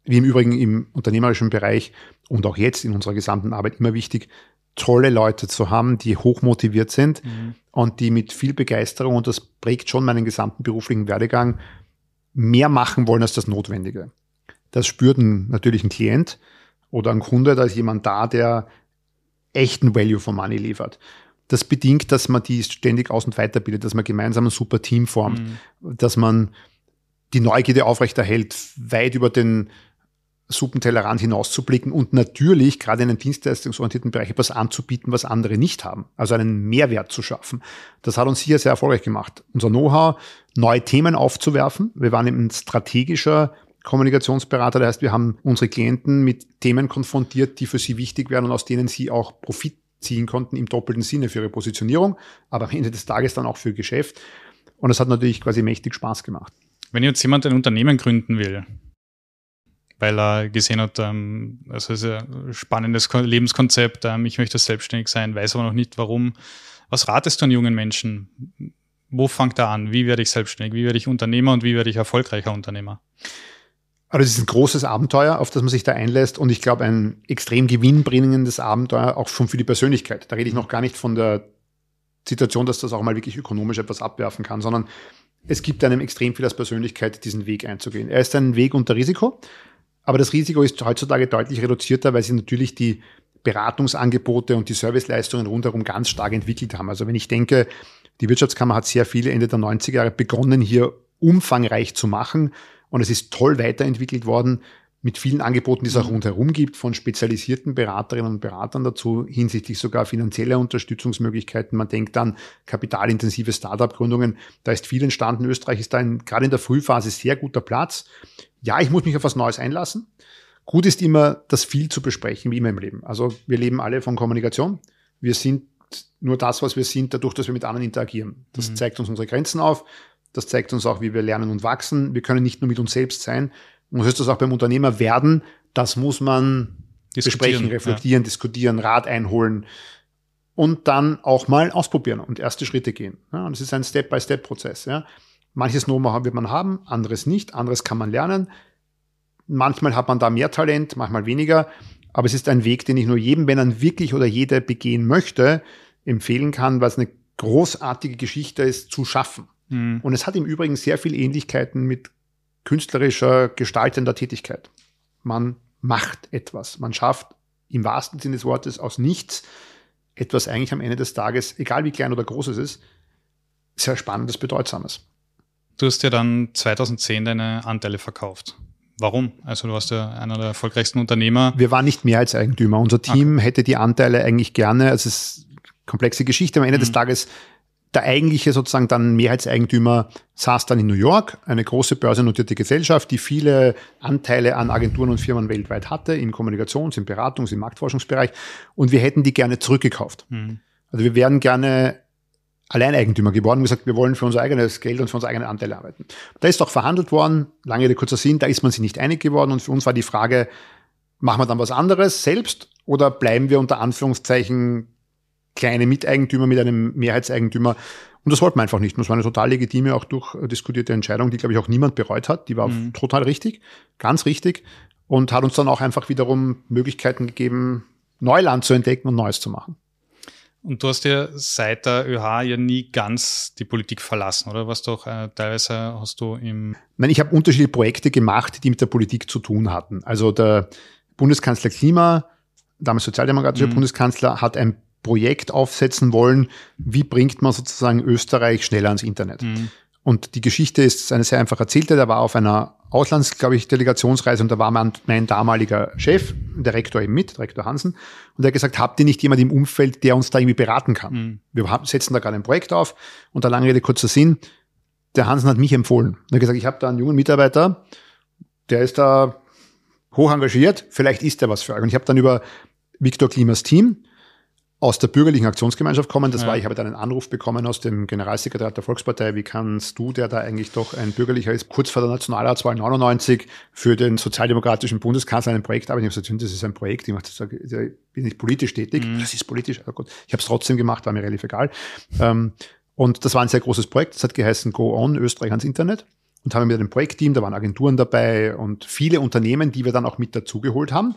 wie im Übrigen im unternehmerischen Bereich und auch jetzt in unserer gesamten Arbeit immer wichtig, tolle Leute zu haben, die hochmotiviert sind mhm. und die mit viel Begeisterung, und das prägt schon meinen gesamten beruflichen Werdegang, mehr machen wollen als das Notwendige. Das spürt natürlich ein Klient oder ein Kunde, da ist jemand da, der echten Value for Money liefert. Das bedingt, dass man die ständig aus- und weiterbildet, dass man gemeinsam ein super Team formt, mhm. dass man die Neugierde aufrechterhält, weit über den Suppentellerrand hinauszublicken und natürlich gerade in einem dienstleistungsorientierten Bereich etwas anzubieten, was andere nicht haben. Also einen Mehrwert zu schaffen. Das hat uns hier sehr erfolgreich gemacht. Unser Know-how, neue Themen aufzuwerfen. Wir waren ein strategischer Kommunikationsberater. Das heißt, wir haben unsere Klienten mit Themen konfrontiert, die für sie wichtig wären und aus denen sie auch Profit ziehen konnten im doppelten Sinne für ihre Positionierung, aber am Ende des Tages dann auch für Geschäft. Und es hat natürlich quasi mächtig Spaß gemacht. Wenn jetzt jemand ein Unternehmen gründen will, weil er gesehen hat, ähm, also es ist ein spannendes Lebenskonzept, ähm, ich möchte selbstständig sein, weiß aber noch nicht warum. Was ratest du an jungen Menschen? Wo fängt er an? Wie werde ich selbstständig? Wie werde ich Unternehmer und wie werde ich erfolgreicher Unternehmer? Also es ist ein großes Abenteuer, auf das man sich da einlässt und ich glaube ein extrem gewinnbringendes Abenteuer auch schon für die Persönlichkeit. Da rede ich noch gar nicht von der Situation, dass das auch mal wirklich ökonomisch etwas abwerfen kann, sondern es gibt einem extrem viel als Persönlichkeit, diesen Weg einzugehen. Er ist ein Weg unter Risiko, aber das Risiko ist heutzutage deutlich reduzierter, weil sich natürlich die Beratungsangebote und die Serviceleistungen rundherum ganz stark entwickelt haben. Also wenn ich denke, die Wirtschaftskammer hat sehr viele Ende der 90er Jahre begonnen, hier umfangreich zu machen. Und es ist toll weiterentwickelt worden mit vielen Angeboten, die es auch mhm. rundherum gibt, von spezialisierten Beraterinnen und Beratern dazu, hinsichtlich sogar finanzieller Unterstützungsmöglichkeiten. Man denkt an kapitalintensive Startup-Gründungen. Da ist viel entstanden. Österreich ist da in, gerade in der Frühphase sehr guter Platz ja, ich muss mich auf was Neues einlassen. Gut ist immer, das viel zu besprechen, wie immer im Leben. Also wir leben alle von Kommunikation. Wir sind nur das, was wir sind, dadurch, dass wir mit anderen interagieren. Das mhm. zeigt uns unsere Grenzen auf. Das zeigt uns auch, wie wir lernen und wachsen. Wir können nicht nur mit uns selbst sein. Und so ist das auch beim Unternehmer werden. Das muss man besprechen, reflektieren, ja. diskutieren, Rat einholen und dann auch mal ausprobieren und erste Schritte gehen. Ja, und das ist ein Step-by-Step-Prozess. Ja. Manches Know-how wird man haben, anderes nicht, anderes kann man lernen. Manchmal hat man da mehr Talent, manchmal weniger. Aber es ist ein Weg, den ich nur jedem, wenn er wirklich oder jede begehen möchte, empfehlen kann, weil es eine großartige Geschichte ist, zu schaffen. Mhm. Und es hat im Übrigen sehr viel Ähnlichkeiten mit künstlerischer, gestaltender Tätigkeit. Man macht etwas. Man schafft im wahrsten Sinne des Wortes aus nichts etwas eigentlich am Ende des Tages, egal wie klein oder groß es ist, sehr spannendes, bedeutsames. Du hast ja dann 2010 deine Anteile verkauft. Warum? Also du warst ja einer der erfolgreichsten Unternehmer. Wir waren nicht mehr als Eigentümer. Unser Team okay. hätte die Anteile eigentlich gerne, also es ist eine komplexe Geschichte, am Ende mhm. des Tages der eigentliche sozusagen dann Mehrheitseigentümer saß dann in New York, eine große börsennotierte Gesellschaft, die viele Anteile an Agenturen und Firmen weltweit hatte, im Kommunikations-, im Beratungs-, im Marktforschungsbereich. Und wir hätten die gerne zurückgekauft. Mhm. Also wir wären gerne Alleineigentümer geworden und gesagt, wir wollen für unser eigenes Geld und für unsere eigenen Anteile arbeiten. Da ist auch verhandelt worden, lange Rede, kurzer Sinn, da ist man sich nicht einig geworden und für uns war die Frage, machen wir dann was anderes selbst oder bleiben wir unter Anführungszeichen kleine Miteigentümer mit einem Mehrheitseigentümer? Und das wollten wir einfach nicht. Und das war eine total legitime, auch durchdiskutierte Entscheidung, die, glaube ich, auch niemand bereut hat. Die war mhm. total richtig, ganz richtig und hat uns dann auch einfach wiederum Möglichkeiten gegeben, Neuland zu entdecken und Neues zu machen. Und du hast ja seit der ÖH ja nie ganz die Politik verlassen, oder? Was doch äh, teilweise hast du im. Nein, ich habe unterschiedliche Projekte gemacht, die mit der Politik zu tun hatten. Also der Bundeskanzler Klima, damals sozialdemokratischer mhm. Bundeskanzler, hat ein Projekt aufsetzen wollen, wie bringt man sozusagen Österreich schneller ans Internet. Mhm. Und die Geschichte ist eine sehr einfach erzählte. Der war auf einer Auslands, glaube ich, Delegationsreise und da war mein, mein damaliger Chef, der Rektor eben mit, Rektor Hansen, und er hat gesagt, habt ihr nicht jemand im Umfeld, der uns da irgendwie beraten kann? Mhm. Wir setzen da gerade ein Projekt auf und der lange Rede, kurzer Sinn, der Hansen hat mich empfohlen. Er hat gesagt, ich habe da einen jungen Mitarbeiter, der ist da hoch engagiert, vielleicht ist der was für euch. Und ich habe dann über Viktor Klimas Team aus der bürgerlichen Aktionsgemeinschaft kommen. Das ja. war, ich habe dann einen Anruf bekommen aus dem Generalsekretariat der Volkspartei. Wie kannst du, der da eigentlich doch ein bürgerlicher ist, kurz vor der Nationalratswahl 99 für den sozialdemokratischen Bundeskanzler ein Projekt arbeiten? Ich habe gesagt, das ist ein Projekt. Ich, mache bin nicht politisch tätig. Mhm. Das ist politisch. Oh Gott. Ich habe es trotzdem gemacht, war mir relativ egal. Ähm, und das war ein sehr großes Projekt. Das hat geheißen Go On Österreich ans Internet und haben mit einem Projektteam, da waren Agenturen dabei und viele Unternehmen, die wir dann auch mit dazugeholt haben.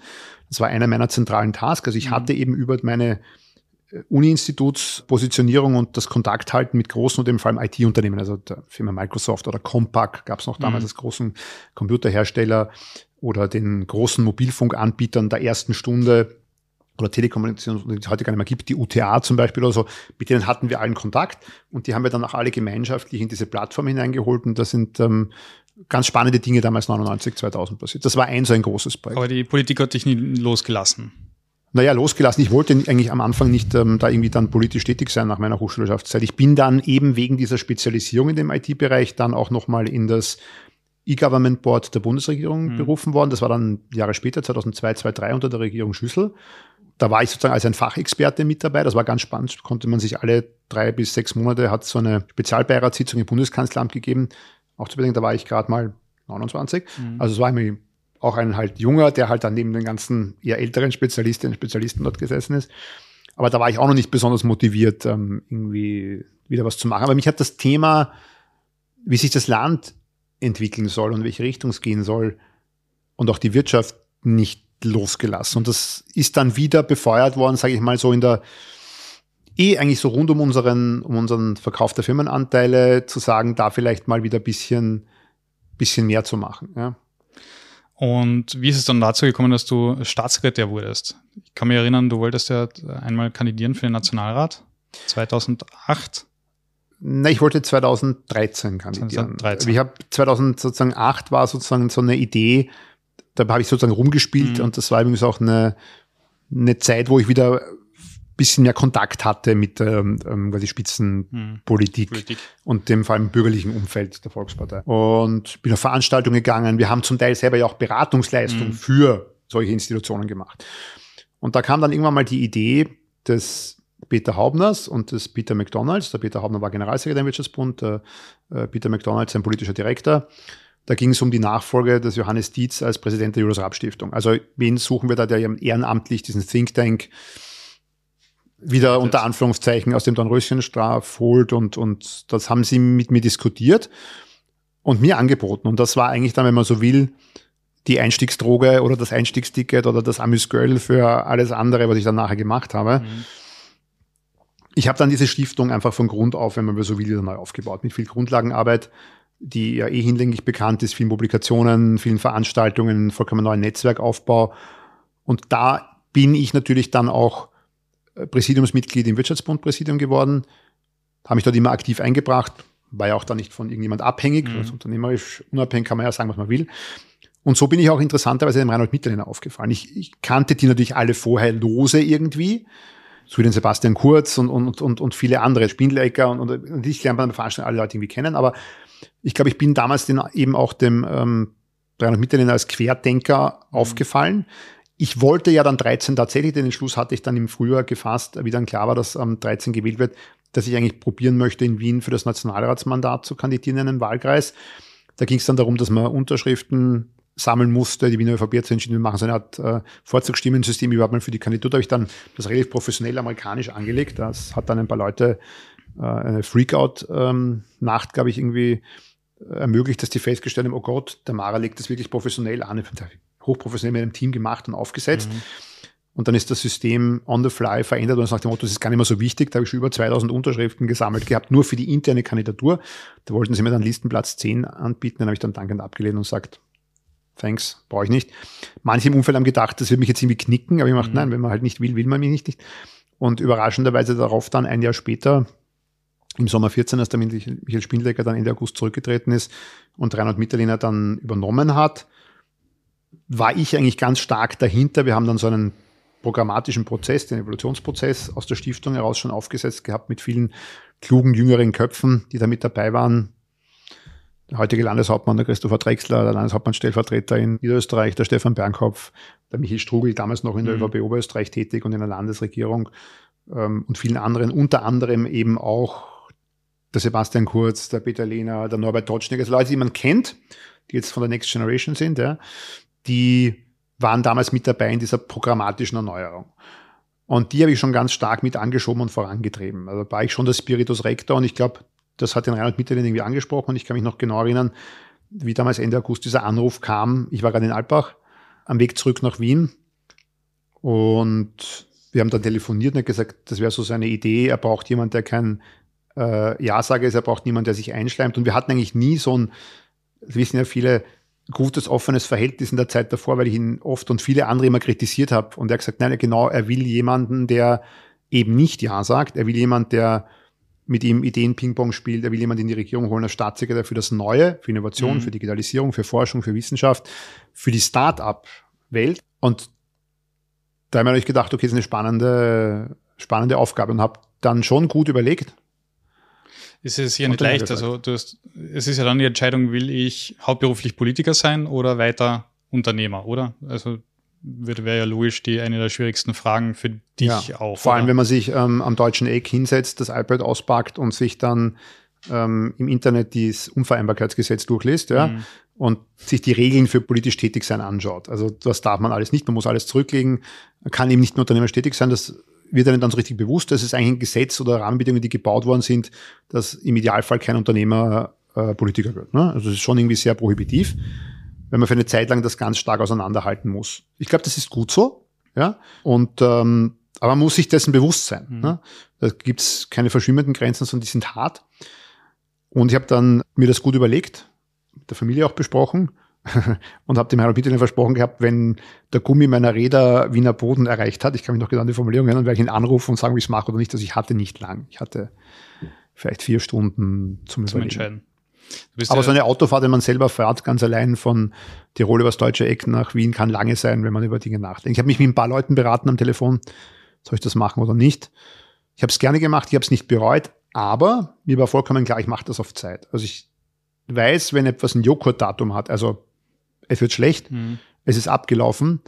Das war einer meiner zentralen Tasks. Also ich mhm. hatte eben über meine Uni-Institutspositionierung und das Kontakthalten mit großen und eben vor allem IT-Unternehmen, also der Firma Microsoft oder Compaq gab es noch damals mhm. als großen Computerhersteller oder den großen Mobilfunkanbietern der ersten Stunde oder Telekommunikation, die es heute gar nicht mehr gibt, die UTA zum Beispiel oder so, mit denen hatten wir allen Kontakt und die haben wir dann auch alle gemeinschaftlich in diese Plattform hineingeholt und da sind ähm, ganz spannende Dinge damals 99, 2000 passiert. Das war ein so ein großes Projekt. Aber die Politik hat dich nie losgelassen naja, losgelassen. Ich wollte eigentlich am Anfang nicht ähm, da irgendwie dann politisch tätig sein nach meiner Hochschulschaftszeit. Ich bin dann eben wegen dieser Spezialisierung in dem IT-Bereich dann auch nochmal in das E-Government Board der Bundesregierung mhm. berufen worden. Das war dann Jahre später, 2002, 2003 unter der Regierung Schüssel. Da war ich sozusagen als ein Fachexperte mit dabei. Das war ganz spannend. Konnte man sich alle drei bis sechs Monate, hat so eine Spezialbeiratssitzung im Bundeskanzleramt gegeben. Auch zu bedenken, da war ich gerade mal 29. Mhm. Also es war irgendwie auch ein halt junger, der halt dann neben den ganzen eher älteren Spezialistinnen und Spezialisten dort gesessen ist. Aber da war ich auch noch nicht besonders motiviert, ähm, irgendwie wieder was zu machen. Aber mich hat das Thema, wie sich das Land entwickeln soll und welche Richtung es gehen soll und auch die Wirtschaft nicht losgelassen. Und das ist dann wieder befeuert worden, sage ich mal so in der eh eigentlich so rund um unseren, um unseren Verkauf der Firmenanteile zu sagen, da vielleicht mal wieder bisschen, bisschen mehr zu machen. Ja. Und wie ist es dann dazu gekommen, dass du Staatssekretär wurdest? Ich kann mich erinnern, du wolltest ja einmal kandidieren für den Nationalrat 2008. Na, ich wollte 2013 kandidieren. 2013. Ich habe 2008 war sozusagen so eine Idee, da habe ich sozusagen rumgespielt mhm. und das war übrigens auch eine, eine Zeit, wo ich wieder bisschen mehr Kontakt hatte mit ähm, ähm quasi Spitzenpolitik hm. und dem vor allem bürgerlichen Umfeld der Volkspartei. Und bin auf Veranstaltungen gegangen. Wir haben zum Teil selber ja auch Beratungsleistungen hm. für solche Institutionen gemacht. Und da kam dann irgendwann mal die Idee des Peter Haubners und des Peter McDonalds. Der Peter Haubner war Generalsekretär im Wirtschaftsbund, der äh, Peter McDonalds sein politischer Direktor. Da ging es um die Nachfolge des Johannes Dietz als Präsident der Julius Raab Stiftung. Also wen suchen wir da, der ehrenamtlich diesen Think Tank wieder unter Anführungszeichen aus dem Dornröschenstraf holt und, und das haben sie mit mir diskutiert und mir angeboten. Und das war eigentlich dann, wenn man so will, die Einstiegsdroge oder das Einstiegsticket oder das Amüsgöl für alles andere, was ich dann nachher gemacht habe. Mhm. Ich habe dann diese Stiftung einfach von Grund auf, wenn man so will, wieder neu aufgebaut, mit viel Grundlagenarbeit, die ja eh hinlänglich bekannt ist, vielen Publikationen, vielen Veranstaltungen, vollkommen neuen Netzwerkaufbau. Und da bin ich natürlich dann auch Präsidiumsmitglied im Wirtschaftsbund-Präsidium geworden, habe mich dort immer aktiv eingebracht, war ja auch da nicht von irgendjemand abhängig, mhm. also unternehmerisch unabhängig kann man ja sagen, was man will. Und so bin ich auch interessanterweise dem Reinhold Mitterlehner aufgefallen. Ich, ich kannte die natürlich alle vorher lose irgendwie, so wie den Sebastian Kurz und, und, und, und viele andere, Spindlecker und, und, und ich lerne bei der Veranstaltung alle Leute irgendwie kennen, aber ich glaube, ich bin damals den, eben auch dem ähm, 300 Mitterlehner als Querdenker mhm. aufgefallen. Ich wollte ja dann 13 tatsächlich, den Entschluss hatte ich dann im Frühjahr gefasst, wie dann klar war, dass am ähm, 13 gewählt wird, dass ich eigentlich probieren möchte, in Wien für das Nationalratsmandat zu kandidieren in einem Wahlkreis. Da ging es dann darum, dass man Unterschriften sammeln musste. Die Wiener ÖVP hat entschieden, wir machen so eine Art äh, Vorzugsstimmensystem überhaupt mal für die Kandidatur. Da habe ich dann das relativ professionell amerikanisch angelegt. Das hat dann ein paar Leute äh, eine Freakout-Nacht, ähm, glaube ich, irgendwie äh, ermöglicht, dass die festgestellt haben, oh Gott, der Mara legt das wirklich professionell an. Hochprofessionell mit einem Team gemacht und aufgesetzt. Mhm. Und dann ist das System on the fly verändert und sagt dem Motto, das ist gar nicht mehr so wichtig. Da habe ich schon über 2000 Unterschriften gesammelt gehabt, nur für die interne Kandidatur. Da wollten sie mir dann Listenplatz 10 anbieten, den habe ich dann dankend abgelehnt und sagt, thanks, brauche ich nicht. Manche im Umfeld haben gedacht, das wird mich jetzt irgendwie knicken, aber ich mache, mhm. nein, wenn man halt nicht will, will man mich nicht. Und überraschenderweise darauf dann ein Jahr später, im Sommer 14, als der Michael Spindlecker dann Ende August zurückgetreten ist und Reinhard Mitterlehner dann übernommen hat, war ich eigentlich ganz stark dahinter. Wir haben dann so einen programmatischen Prozess, den Evolutionsprozess aus der Stiftung heraus schon aufgesetzt gehabt mit vielen klugen, jüngeren Köpfen, die da mit dabei waren. Der heutige Landeshauptmann, der Christopher Drexler, der Landeshauptmann-Stellvertreter in Niederösterreich, der Stefan Bernkopf, der Michael Strugel, damals noch in der mhm. ÖVP Oberösterreich tätig und in der Landesregierung ähm, und vielen anderen, unter anderem eben auch der Sebastian Kurz, der Peter Lehner, der Norbert Totschnig, also Leute, die man kennt, die jetzt von der Next Generation sind, ja, die waren damals mit dabei in dieser programmatischen Erneuerung. Und die habe ich schon ganz stark mit angeschoben und vorangetrieben. Also war ich schon der Spiritus Rector und ich glaube, das hat den Reinhard Mitterlehner irgendwie angesprochen und ich kann mich noch genau erinnern, wie damals Ende August dieser Anruf kam. Ich war gerade in Alpbach am Weg zurück nach Wien und wir haben dann telefoniert und er gesagt, das wäre so seine Idee. Er braucht jemand, der kein äh, Ja-Sager ist, er braucht niemand, der sich einschleimt. Und wir hatten eigentlich nie so ein, das wissen ja viele, gutes, offenes Verhältnis in der Zeit davor, weil ich ihn oft und viele andere immer kritisiert habe. Und er hat gesagt, nein, genau, er will jemanden, der eben nicht Ja sagt. Er will jemanden, der mit ihm Ideen Ping-Pong spielt. Er will jemanden in die Regierung holen als Staatssekretär für das Neue, für Innovation, mhm. für Digitalisierung, für Forschung, für Wissenschaft, für die Start-up-Welt. Und da habe ich gedacht, okay, das ist eine spannende, spannende Aufgabe und habe dann schon gut überlegt, ist es ja nicht leicht. Also du hast, es ist ja dann die Entscheidung, will ich hauptberuflich Politiker sein oder weiter Unternehmer, oder? Also wäre ja logisch die eine der schwierigsten Fragen für dich ja, auch. Vor oder? allem, wenn man sich ähm, am deutschen Eck hinsetzt, das iPad auspackt und sich dann ähm, im Internet dieses Unvereinbarkeitsgesetz durchliest, ja, mhm. und sich die Regeln für politisch Tätigsein anschaut. Also das darf man alles nicht, man muss alles zurücklegen, kann eben nicht nur unternehmerisch tätig sein, das wird einem dann so richtig bewusst, dass es eigentlich ein Gesetz oder Rahmenbedingungen, die gebaut worden sind, dass im Idealfall kein Unternehmer äh, Politiker wird. Ne? Also es ist schon irgendwie sehr prohibitiv, wenn man für eine Zeit lang das ganz stark auseinanderhalten muss. Ich glaube, das ist gut so, ja. Und ähm, aber man muss sich dessen bewusst sein. Mhm. Ne? Da gibt's keine verschwimmenden Grenzen, sondern die sind hart. Und ich habe dann mir das gut überlegt, mit der Familie auch besprochen und habe dem Herrn Bitterlin versprochen gehabt, wenn der Gummi meiner Räder Wiener Boden erreicht hat, ich kann mich noch genau an die Formulierung erinnern, werde ich ihn anrufen und sagen, wie ich es mache oder nicht. Also ich hatte nicht lang. Ich hatte vielleicht vier Stunden zum, zum Entscheiden. Aber ja so eine Autofahrt, wenn man selber fährt, ganz allein von Tirol über das deutsche Eck nach Wien, kann lange sein, wenn man über Dinge nachdenkt. Ich habe mich mit ein paar Leuten beraten am Telefon, soll ich das machen oder nicht. Ich habe es gerne gemacht, ich habe es nicht bereut, aber mir war vollkommen klar, ich mache das auf Zeit. Also ich weiß, wenn etwas ein Joghurtdatum hat, also es wird schlecht, mhm. es ist abgelaufen,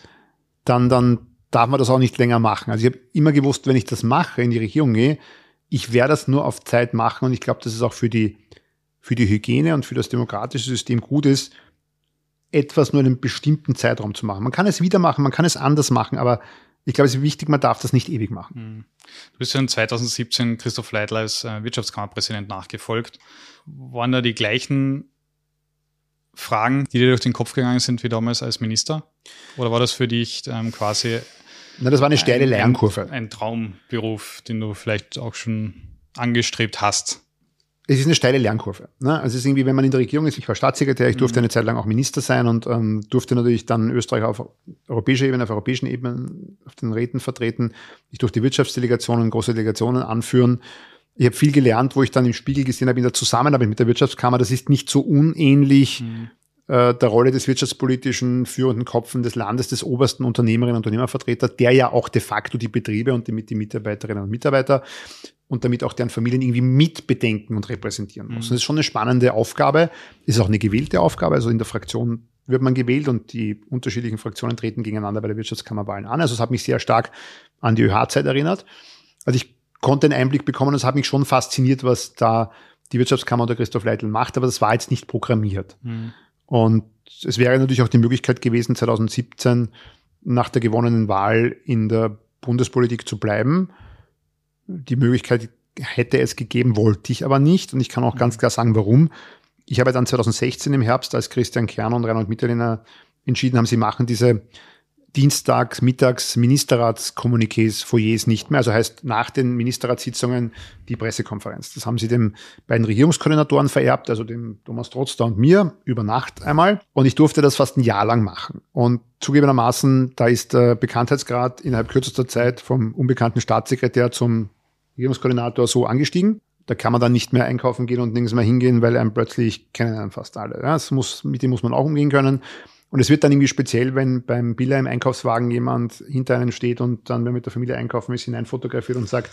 dann, dann darf man das auch nicht länger machen. Also ich habe immer gewusst, wenn ich das mache, in die Regierung gehe, ich werde das nur auf Zeit machen und ich glaube, dass es auch für die, für die Hygiene und für das demokratische System gut ist, etwas nur in einem bestimmten Zeitraum zu machen. Man kann es wieder machen, man kann es anders machen, aber ich glaube, es ist wichtig, man darf das nicht ewig machen. Mhm. Du bist ja in 2017 Christoph Leitler als äh, Wirtschaftskammerpräsident nachgefolgt. Waren da die gleichen Fragen, die dir durch den Kopf gegangen sind wie damals als Minister? Oder war das für dich ähm, quasi Na, das war eine steile Lernkurve. Ein, ein Traumberuf, den du vielleicht auch schon angestrebt hast? es ist eine steile Lernkurve. Ne? Also es ist irgendwie, wenn man in der Regierung ist, ich war Staatssekretär, ich durfte mhm. eine Zeit lang auch Minister sein und ähm, durfte natürlich dann Österreich auf europäischer Ebene, auf europäischen Ebene, auf den Räten vertreten. Ich durfte Wirtschaftsdelegationen, große Delegationen anführen. Ich habe viel gelernt, wo ich dann im Spiegel gesehen habe, in der Zusammenarbeit mit der Wirtschaftskammer, das ist nicht so unähnlich mhm. äh, der Rolle des wirtschaftspolitischen führenden Kopfen des Landes, des obersten Unternehmerinnen und Unternehmervertreter, der ja auch de facto die Betriebe und damit die Mitarbeiterinnen und Mitarbeiter und damit auch deren Familien irgendwie mitbedenken und repräsentieren muss. Mhm. Das ist schon eine spannende Aufgabe, ist auch eine gewählte Aufgabe. Also in der Fraktion wird man gewählt und die unterschiedlichen Fraktionen treten gegeneinander bei der Wirtschaftskammerwahlen an. Also es hat mich sehr stark an die ÖH-Zeit erinnert. Also ich konnte einen Einblick bekommen und es hat mich schon fasziniert, was da die Wirtschaftskammer unter Christoph Leitl macht, aber das war jetzt nicht programmiert. Mhm. Und es wäre natürlich auch die Möglichkeit gewesen, 2017 nach der gewonnenen Wahl in der Bundespolitik zu bleiben. Die Möglichkeit hätte es gegeben, wollte ich aber nicht. Und ich kann auch ganz mhm. klar sagen, warum. Ich habe dann 2016 im Herbst, als Christian Kern und Reinhold Mitterlehner entschieden haben, sie machen diese Dienstags, Mittags Ministerratskommuniqués, Foyers nicht mehr. Also heißt nach den Ministerratssitzungen die Pressekonferenz. Das haben sie den beiden Regierungskoordinatoren vererbt, also dem Thomas Trotzter und mir, über Nacht einmal. Und ich durfte das fast ein Jahr lang machen. Und zugegebenermaßen, da ist der Bekanntheitsgrad innerhalb kürzester Zeit vom unbekannten Staatssekretär zum Regierungskoordinator so angestiegen. Da kann man dann nicht mehr einkaufen gehen und nirgends mehr hingehen, weil einem plötzlich kennen einen fast alle. Ja, das muss, mit dem muss man auch umgehen können. Und es wird dann irgendwie speziell, wenn beim Biller im Einkaufswagen jemand hinter einem steht und dann, wenn mit der Familie einkaufen ist, hineinfotografiert und sagt,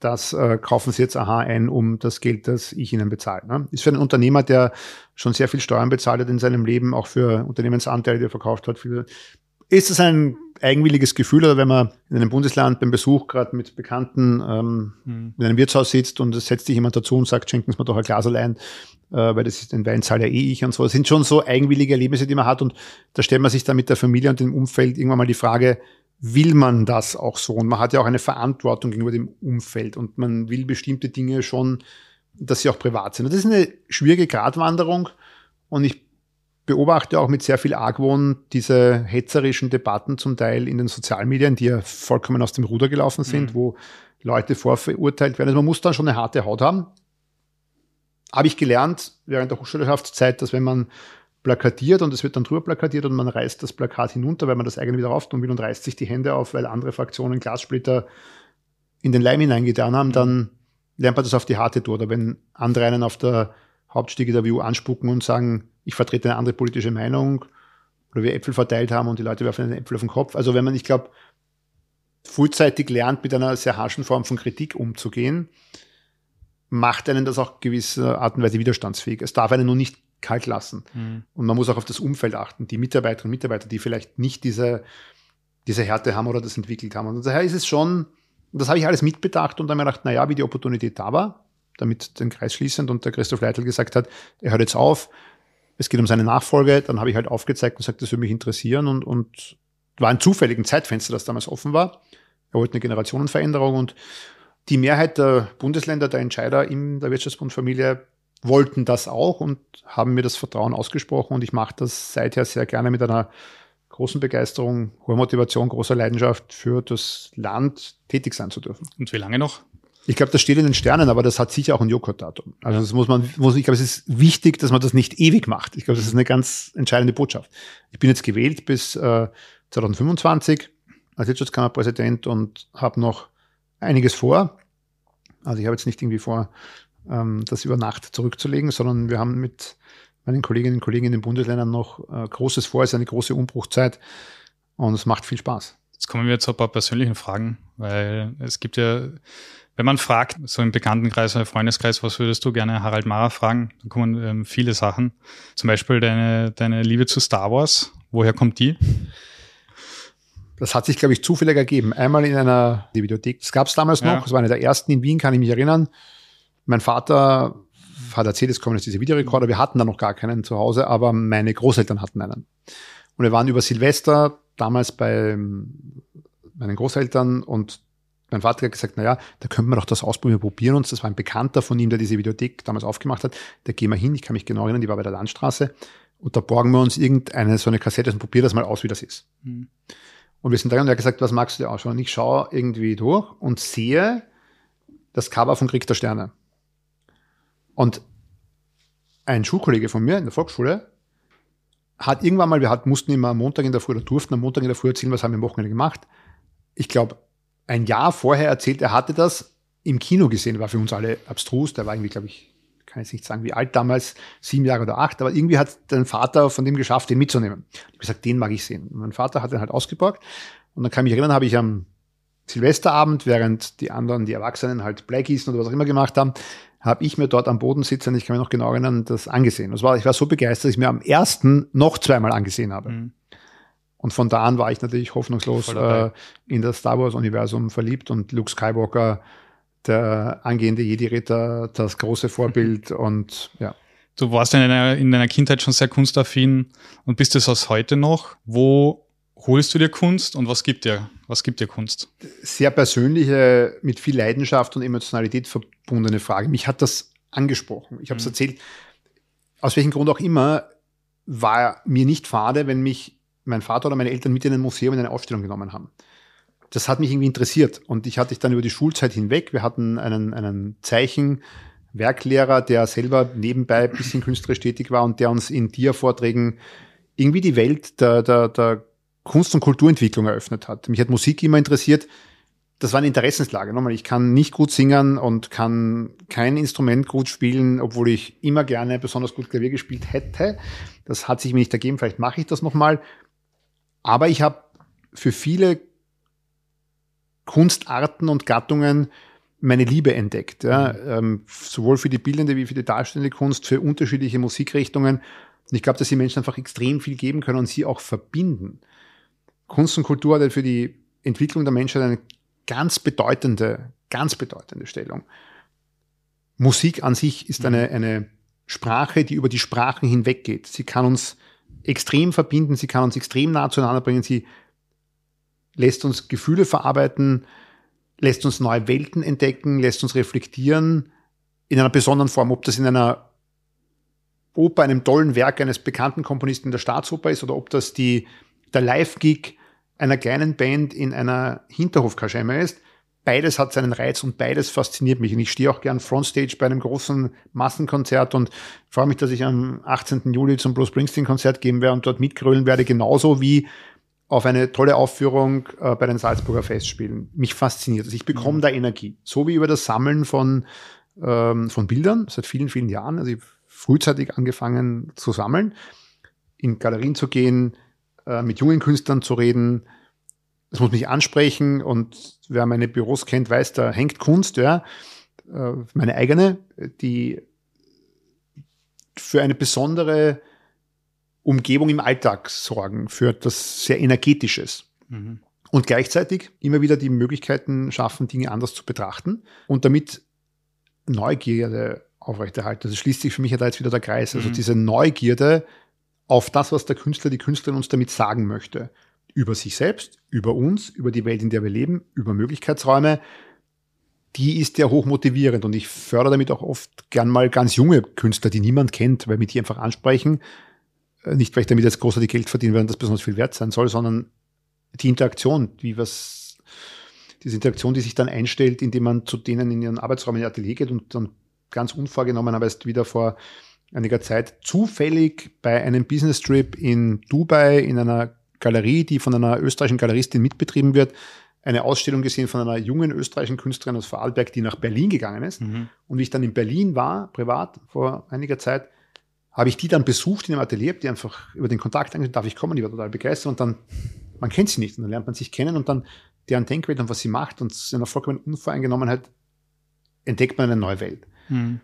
das äh, kaufen Sie jetzt aha ein, um das Geld, das ich Ihnen bezahle. Ne? Ist für einen Unternehmer, der schon sehr viel Steuern bezahlt hat in seinem Leben, auch für Unternehmensanteile, die er verkauft hat, für, ist es ein eigenwilliges Gefühl, oder wenn man in einem Bundesland beim Besuch gerade mit Bekannten ähm, mhm. in einem Wirtshaus sitzt und es setzt sich jemand dazu und sagt, schenken Sie mir doch ein Glas allein, äh, weil das ist den Wein zahle ja eh ich und so. Das sind schon so eigenwillige Erlebnisse, die man hat und da stellt man sich dann mit der Familie und dem Umfeld irgendwann mal die Frage, will man das auch so? Und man hat ja auch eine Verantwortung gegenüber dem Umfeld und man will bestimmte Dinge schon, dass sie auch privat sind. Und das ist eine schwierige Gratwanderung und ich beobachte auch mit sehr viel Argwohn diese hetzerischen Debatten zum Teil in den Sozialmedien, die ja vollkommen aus dem Ruder gelaufen sind, mhm. wo Leute vorverurteilt werden. Also man muss dann schon eine harte Haut haben. Habe ich gelernt während der Hochschulhaftzeit, dass wenn man plakatiert und es wird dann drüber plakatiert und man reißt das Plakat hinunter, weil man das eigene wieder rauf tun will und reißt sich die Hände auf, weil andere Fraktionen Glassplitter in den Leim hineingetan haben, dann lernt man das auf die harte Tour. Oder wenn andere einen auf der Hauptstiege der WU anspucken und sagen, ich vertrete eine andere politische Meinung oder wir Äpfel verteilt haben und die Leute werfen einen Äpfel auf den Kopf. Also wenn man, ich glaube, frühzeitig lernt, mit einer sehr harschen Form von Kritik umzugehen, macht einen das auch gewisser Art und Weise widerstandsfähig. Es darf einen nur nicht kalt lassen. Mhm. Und man muss auch auf das Umfeld achten, die Mitarbeiterinnen und Mitarbeiter, die vielleicht nicht diese, diese Härte haben oder das entwickelt haben. Und daher ist es schon, das habe ich alles mitbedacht und dann mir gedacht, naja, wie die Opportunität da war, damit den Kreis schließend und der Christoph Leitl gesagt hat, er hört jetzt auf, es geht um seine Nachfolge, dann habe ich halt aufgezeigt und gesagt, das würde mich interessieren und, und war ein zufälligen Zeitfenster, das damals offen war. Er wollte eine Generationenveränderung und die Mehrheit der Bundesländer, der Entscheider in der Wirtschaftsbundfamilie wollten das auch und haben mir das Vertrauen ausgesprochen und ich mache das seither sehr gerne mit einer großen Begeisterung, hoher Motivation, großer Leidenschaft für das Land tätig sein zu dürfen. Und wie lange noch? Ich glaube, das steht in den Sternen, aber das hat sicher auch ein Joghurtdatum. Also das muss man, muss, ich glaube, es ist wichtig, dass man das nicht ewig macht. Ich glaube, das ist eine ganz entscheidende Botschaft. Ich bin jetzt gewählt bis äh, 2025 als Wirtschaftskammerpräsident und habe noch einiges vor. Also ich habe jetzt nicht irgendwie vor, ähm, das über Nacht zurückzulegen, sondern wir haben mit meinen Kolleginnen und Kollegen in den Bundesländern noch äh, Großes vor. Es ist eine große Umbruchzeit und es macht viel Spaß. Jetzt kommen wir zu ein paar persönlichen Fragen, weil es gibt ja wenn man fragt, so im Bekanntenkreis oder Freundeskreis, was würdest du gerne Harald Mara fragen, dann kommen ähm, viele Sachen. Zum Beispiel deine, deine Liebe zu Star Wars. Woher kommt die? Das hat sich, glaube ich, zufällig ergeben. Einmal in einer Videothek. Das gab es damals noch. Ja. Das war eine der ersten in Wien, kann ich mich erinnern. Mein Vater hat erzählt, es kommen jetzt diese Videorekorder. Wir hatten da noch gar keinen zu Hause, aber meine Großeltern hatten einen. Und wir waren über Silvester damals bei meinen Großeltern und mein Vater hat gesagt, naja, da könnten wir doch das ausprobieren, wir probieren uns. Das war ein Bekannter von ihm, der diese Videothek damals aufgemacht hat. Da gehen wir hin, ich kann mich genau erinnern, die war bei der Landstraße. Und da borgen wir uns irgendeine so eine Kassette und probieren das mal aus, wie das ist. Mhm. Und wir sind da und er hat gesagt, was magst du dir ausschauen? Und ich schaue irgendwie durch und sehe das Cover von Krieg der Sterne. Und ein Schulkollege von mir in der Volksschule hat irgendwann mal, wir hat, mussten immer am Montag in der Früh oder durften am Montag in der Früh erzählen, was haben wir am Wochenende gemacht. Ich glaube, ein Jahr vorher erzählt, er hatte das im Kino gesehen, war für uns alle abstrus. Der war irgendwie, glaube ich, kann jetzt nicht sagen, wie alt damals, sieben Jahre oder acht, aber irgendwie hat dein Vater von dem geschafft, den mitzunehmen. Ich habe gesagt, den mag ich sehen. Und mein Vater hat den halt ausgeborgt. Und dann kann ich mich erinnern, habe ich am Silvesterabend, während die anderen, die Erwachsenen halt Bleigießen oder was auch immer gemacht haben, habe ich mir dort am Boden sitzen, ich kann mich noch genau erinnern, das angesehen. Das war, ich war so begeistert, dass ich mir am ersten noch zweimal angesehen habe. Mhm. Und von da an war ich natürlich hoffnungslos äh, in das Star Wars-Universum verliebt und Luke Skywalker, der angehende Jedi-Ritter, das große Vorbild und ja. Du warst in deiner, in deiner Kindheit schon sehr kunstaffin und bist es aus heute noch. Wo holst du dir Kunst und was gibt dir, was gibt dir Kunst? Sehr persönliche, mit viel Leidenschaft und Emotionalität verbundene Frage. Mich hat das angesprochen. Ich habe es mhm. erzählt. Aus welchem Grund auch immer war mir nicht fade, wenn mich mein Vater oder meine Eltern mit in ein Museum in eine Ausstellung genommen haben. Das hat mich irgendwie interessiert und ich hatte ich dann über die Schulzeit hinweg. Wir hatten einen, einen Zeichenwerklehrer, der selber nebenbei ein bisschen künstlerisch tätig war und der uns in Dia-Vorträgen irgendwie die Welt der, der, der Kunst- und Kulturentwicklung eröffnet hat. Mich hat Musik immer interessiert. Das war eine Interessenslage. Nochmal, ich kann nicht gut singen und kann kein Instrument gut spielen, obwohl ich immer gerne besonders gut Klavier gespielt hätte. Das hat sich mir nicht ergeben. Vielleicht mache ich das nochmal. Aber ich habe für viele Kunstarten und Gattungen meine Liebe entdeckt. Ja. Ähm, sowohl für die bildende wie für die darstellende Kunst, für unterschiedliche Musikrichtungen. Und ich glaube, dass die Menschen einfach extrem viel geben können und sie auch verbinden. Kunst und Kultur hat für die Entwicklung der Menschheit eine ganz bedeutende, ganz bedeutende Stellung. Musik an sich ist eine, eine Sprache, die über die Sprachen hinweggeht. Sie kann uns extrem verbinden, sie kann uns extrem nah zueinander bringen, sie lässt uns Gefühle verarbeiten, lässt uns neue Welten entdecken, lässt uns reflektieren in einer besonderen Form, ob das in einer Oper, einem tollen Werk eines bekannten Komponisten der Staatsoper ist oder ob das die, der Live-Gig einer kleinen Band in einer Hinterhofkaschemme ist. Beides hat seinen Reiz und beides fasziniert mich. Und ich stehe auch gern frontstage bei einem großen Massenkonzert und freue mich, dass ich am 18. Juli zum Bruce Springsteen-Konzert gehen werde und dort mitgrölen werde, genauso wie auf eine tolle Aufführung äh, bei den Salzburger Festspielen. Mich fasziniert das. Ich bekomme mhm. da Energie. So wie über das Sammeln von, ähm, von Bildern seit vielen, vielen Jahren. Also ich frühzeitig angefangen zu sammeln, in Galerien zu gehen, äh, mit jungen Künstlern zu reden. Das muss mich ansprechen und wer meine Büros kennt, weiß, da hängt Kunst, ja. Äh, meine eigene, die für eine besondere Umgebung im Alltag sorgen, für etwas sehr Energetisches. Mhm. Und gleichzeitig immer wieder die Möglichkeiten schaffen, Dinge anders zu betrachten und damit Neugierde aufrechterhalten. Also schließt sich für mich ja da jetzt wieder der Kreis. Also mhm. diese Neugierde auf das, was der Künstler, die Künstlerin uns damit sagen möchte. Über sich selbst, über uns, über die Welt, in der wir leben, über Möglichkeitsräume. Die ist ja hochmotivierend und ich fördere damit auch oft gern mal ganz junge Künstler, die niemand kennt, weil wir die einfach ansprechen. Äh, nicht, weil ich damit jetzt großartig Geld verdienen werde und das besonders viel wert sein soll, sondern die Interaktion, wie was, diese Interaktion, die sich dann einstellt, indem man zu denen in ihren Arbeitsraum in ihr Atelier geht und dann ganz unvorgenommen, aber erst wieder vor einiger Zeit zufällig bei einem Business Trip in Dubai in einer Galerie, die von einer österreichischen Galeristin mitbetrieben wird, eine Ausstellung gesehen von einer jungen österreichischen Künstlerin aus Vorarlberg, die nach Berlin gegangen ist. Mhm. Und wie ich dann in Berlin war, privat, vor einiger Zeit, habe ich die dann besucht in einem Atelier, die einfach über den Kontakt angeschaut, darf ich kommen, die war total begeistert und dann, man kennt sie nicht und dann lernt man sich kennen und dann deren Denkwelt und was sie macht und in einer vollkommenen Unvoreingenommenheit entdeckt man eine neue Welt. Mhm.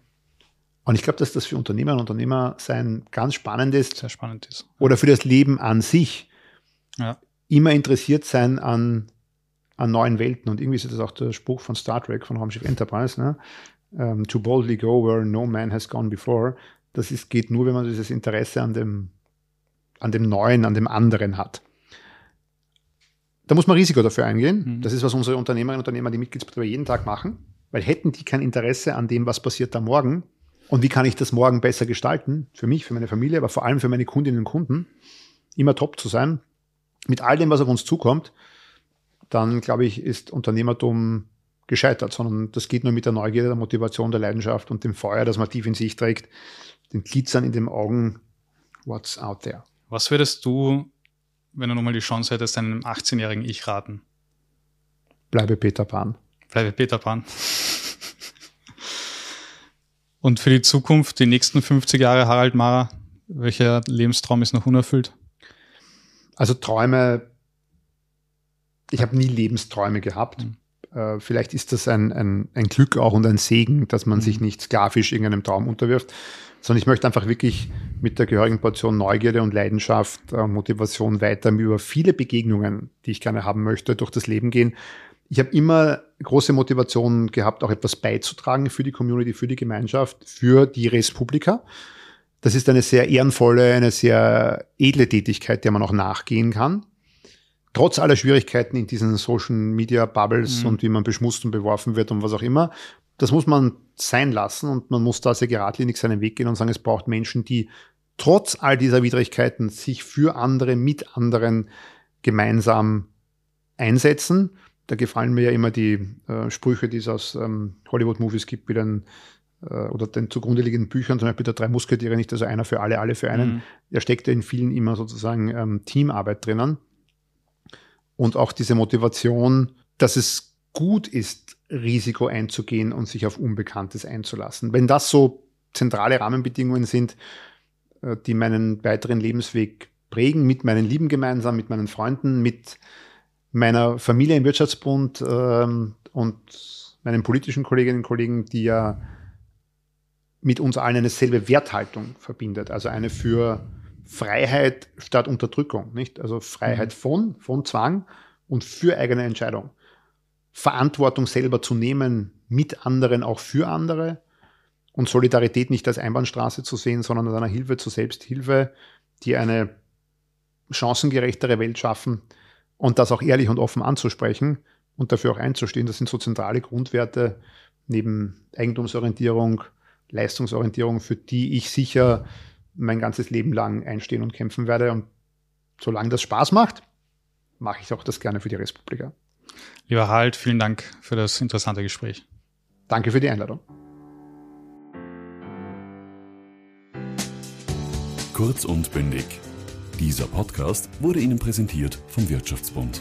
Und ich glaube, dass das für Unternehmer und Unternehmer sein ganz spannendes Sehr spannend ist. Oder für das Leben an sich. Ja. Immer interessiert sein an, an neuen Welten. Und irgendwie ist das auch der Spruch von Star Trek, von Raumschiff Enterprise, ne? Um, ähm, to boldly go where no man has gone before. Das ist, geht nur, wenn man dieses Interesse an dem, an dem Neuen, an dem anderen hat. Da muss man Risiko dafür eingehen. Mhm. Das ist, was unsere Unternehmerinnen und Unternehmer, die Mitgliedsbetriebe jeden Tag machen. Weil hätten die kein Interesse an dem, was passiert da morgen, und wie kann ich das morgen besser gestalten? Für mich, für meine Familie, aber vor allem für meine Kundinnen und Kunden. Immer top zu sein. Mit all dem, was auf uns zukommt, dann glaube ich, ist Unternehmertum gescheitert, sondern das geht nur mit der Neugierde, der Motivation, der Leidenschaft und dem Feuer, das man tief in sich trägt, den Glitzern in den Augen. What's out there? Was würdest du, wenn du nochmal die Chance hättest, einem 18-jährigen Ich raten? Bleibe Peter Pan. Bleibe Peter Pan. Und für die Zukunft, die nächsten 50 Jahre, Harald Mara, welcher Lebenstraum ist noch unerfüllt? Also Träume, ich habe nie Lebensträume gehabt. Mhm. Äh, vielleicht ist das ein, ein, ein, Glück auch und ein Segen, dass man mhm. sich nicht sklavisch irgendeinem Traum unterwirft, sondern ich möchte einfach wirklich mit der gehörigen Portion Neugierde und Leidenschaft und Motivation weiter über viele Begegnungen, die ich gerne haben möchte, durch das Leben gehen. Ich habe immer große Motivation gehabt, auch etwas beizutragen für die Community, für die Gemeinschaft, für die Respublika. Das ist eine sehr ehrenvolle, eine sehr edle Tätigkeit, der man auch nachgehen kann. Trotz aller Schwierigkeiten in diesen Social Media Bubbles mhm. und wie man beschmutzt und beworfen wird und was auch immer, das muss man sein lassen und man muss da sehr geradlinig seinen Weg gehen und sagen, es braucht Menschen, die trotz all dieser Widrigkeiten sich für andere, mit anderen gemeinsam einsetzen. Da gefallen mir ja immer die äh, Sprüche, die es aus ähm, Hollywood-Movies gibt, wie den äh, oder den zugrunde liegenden Büchern, zum Beispiel der drei Musketiere, nicht also einer für alle, alle für einen. Mhm. Er steckt ja in vielen immer sozusagen ähm, Teamarbeit drinnen. Und auch diese Motivation, dass es gut ist, Risiko einzugehen und sich auf Unbekanntes einzulassen. Wenn das so zentrale Rahmenbedingungen sind, äh, die meinen weiteren Lebensweg prägen, mit meinen Lieben gemeinsam, mit meinen Freunden, mit meiner Familie im Wirtschaftsbund ähm, und meinen politischen Kolleginnen und Kollegen, die ja mit uns allen eine selbe Werthaltung verbindet, also eine für Freiheit statt Unterdrückung, nicht? Also Freiheit mhm. von, von Zwang und für eigene Entscheidung. Verantwortung selber zu nehmen, mit anderen, auch für andere und Solidarität nicht als Einbahnstraße zu sehen, sondern als eine Hilfe zur Selbsthilfe, die eine chancengerechtere Welt schaffen und das auch ehrlich und offen anzusprechen und dafür auch einzustehen. Das sind so zentrale Grundwerte neben Eigentumsorientierung, Leistungsorientierung, für die ich sicher mein ganzes Leben lang einstehen und kämpfen werde. Und solange das Spaß macht, mache ich auch das gerne für die Respublika. Lieber Halt, vielen Dank für das interessante Gespräch. Danke für die Einladung. Kurz und bündig. Dieser Podcast wurde Ihnen präsentiert vom Wirtschaftsbund.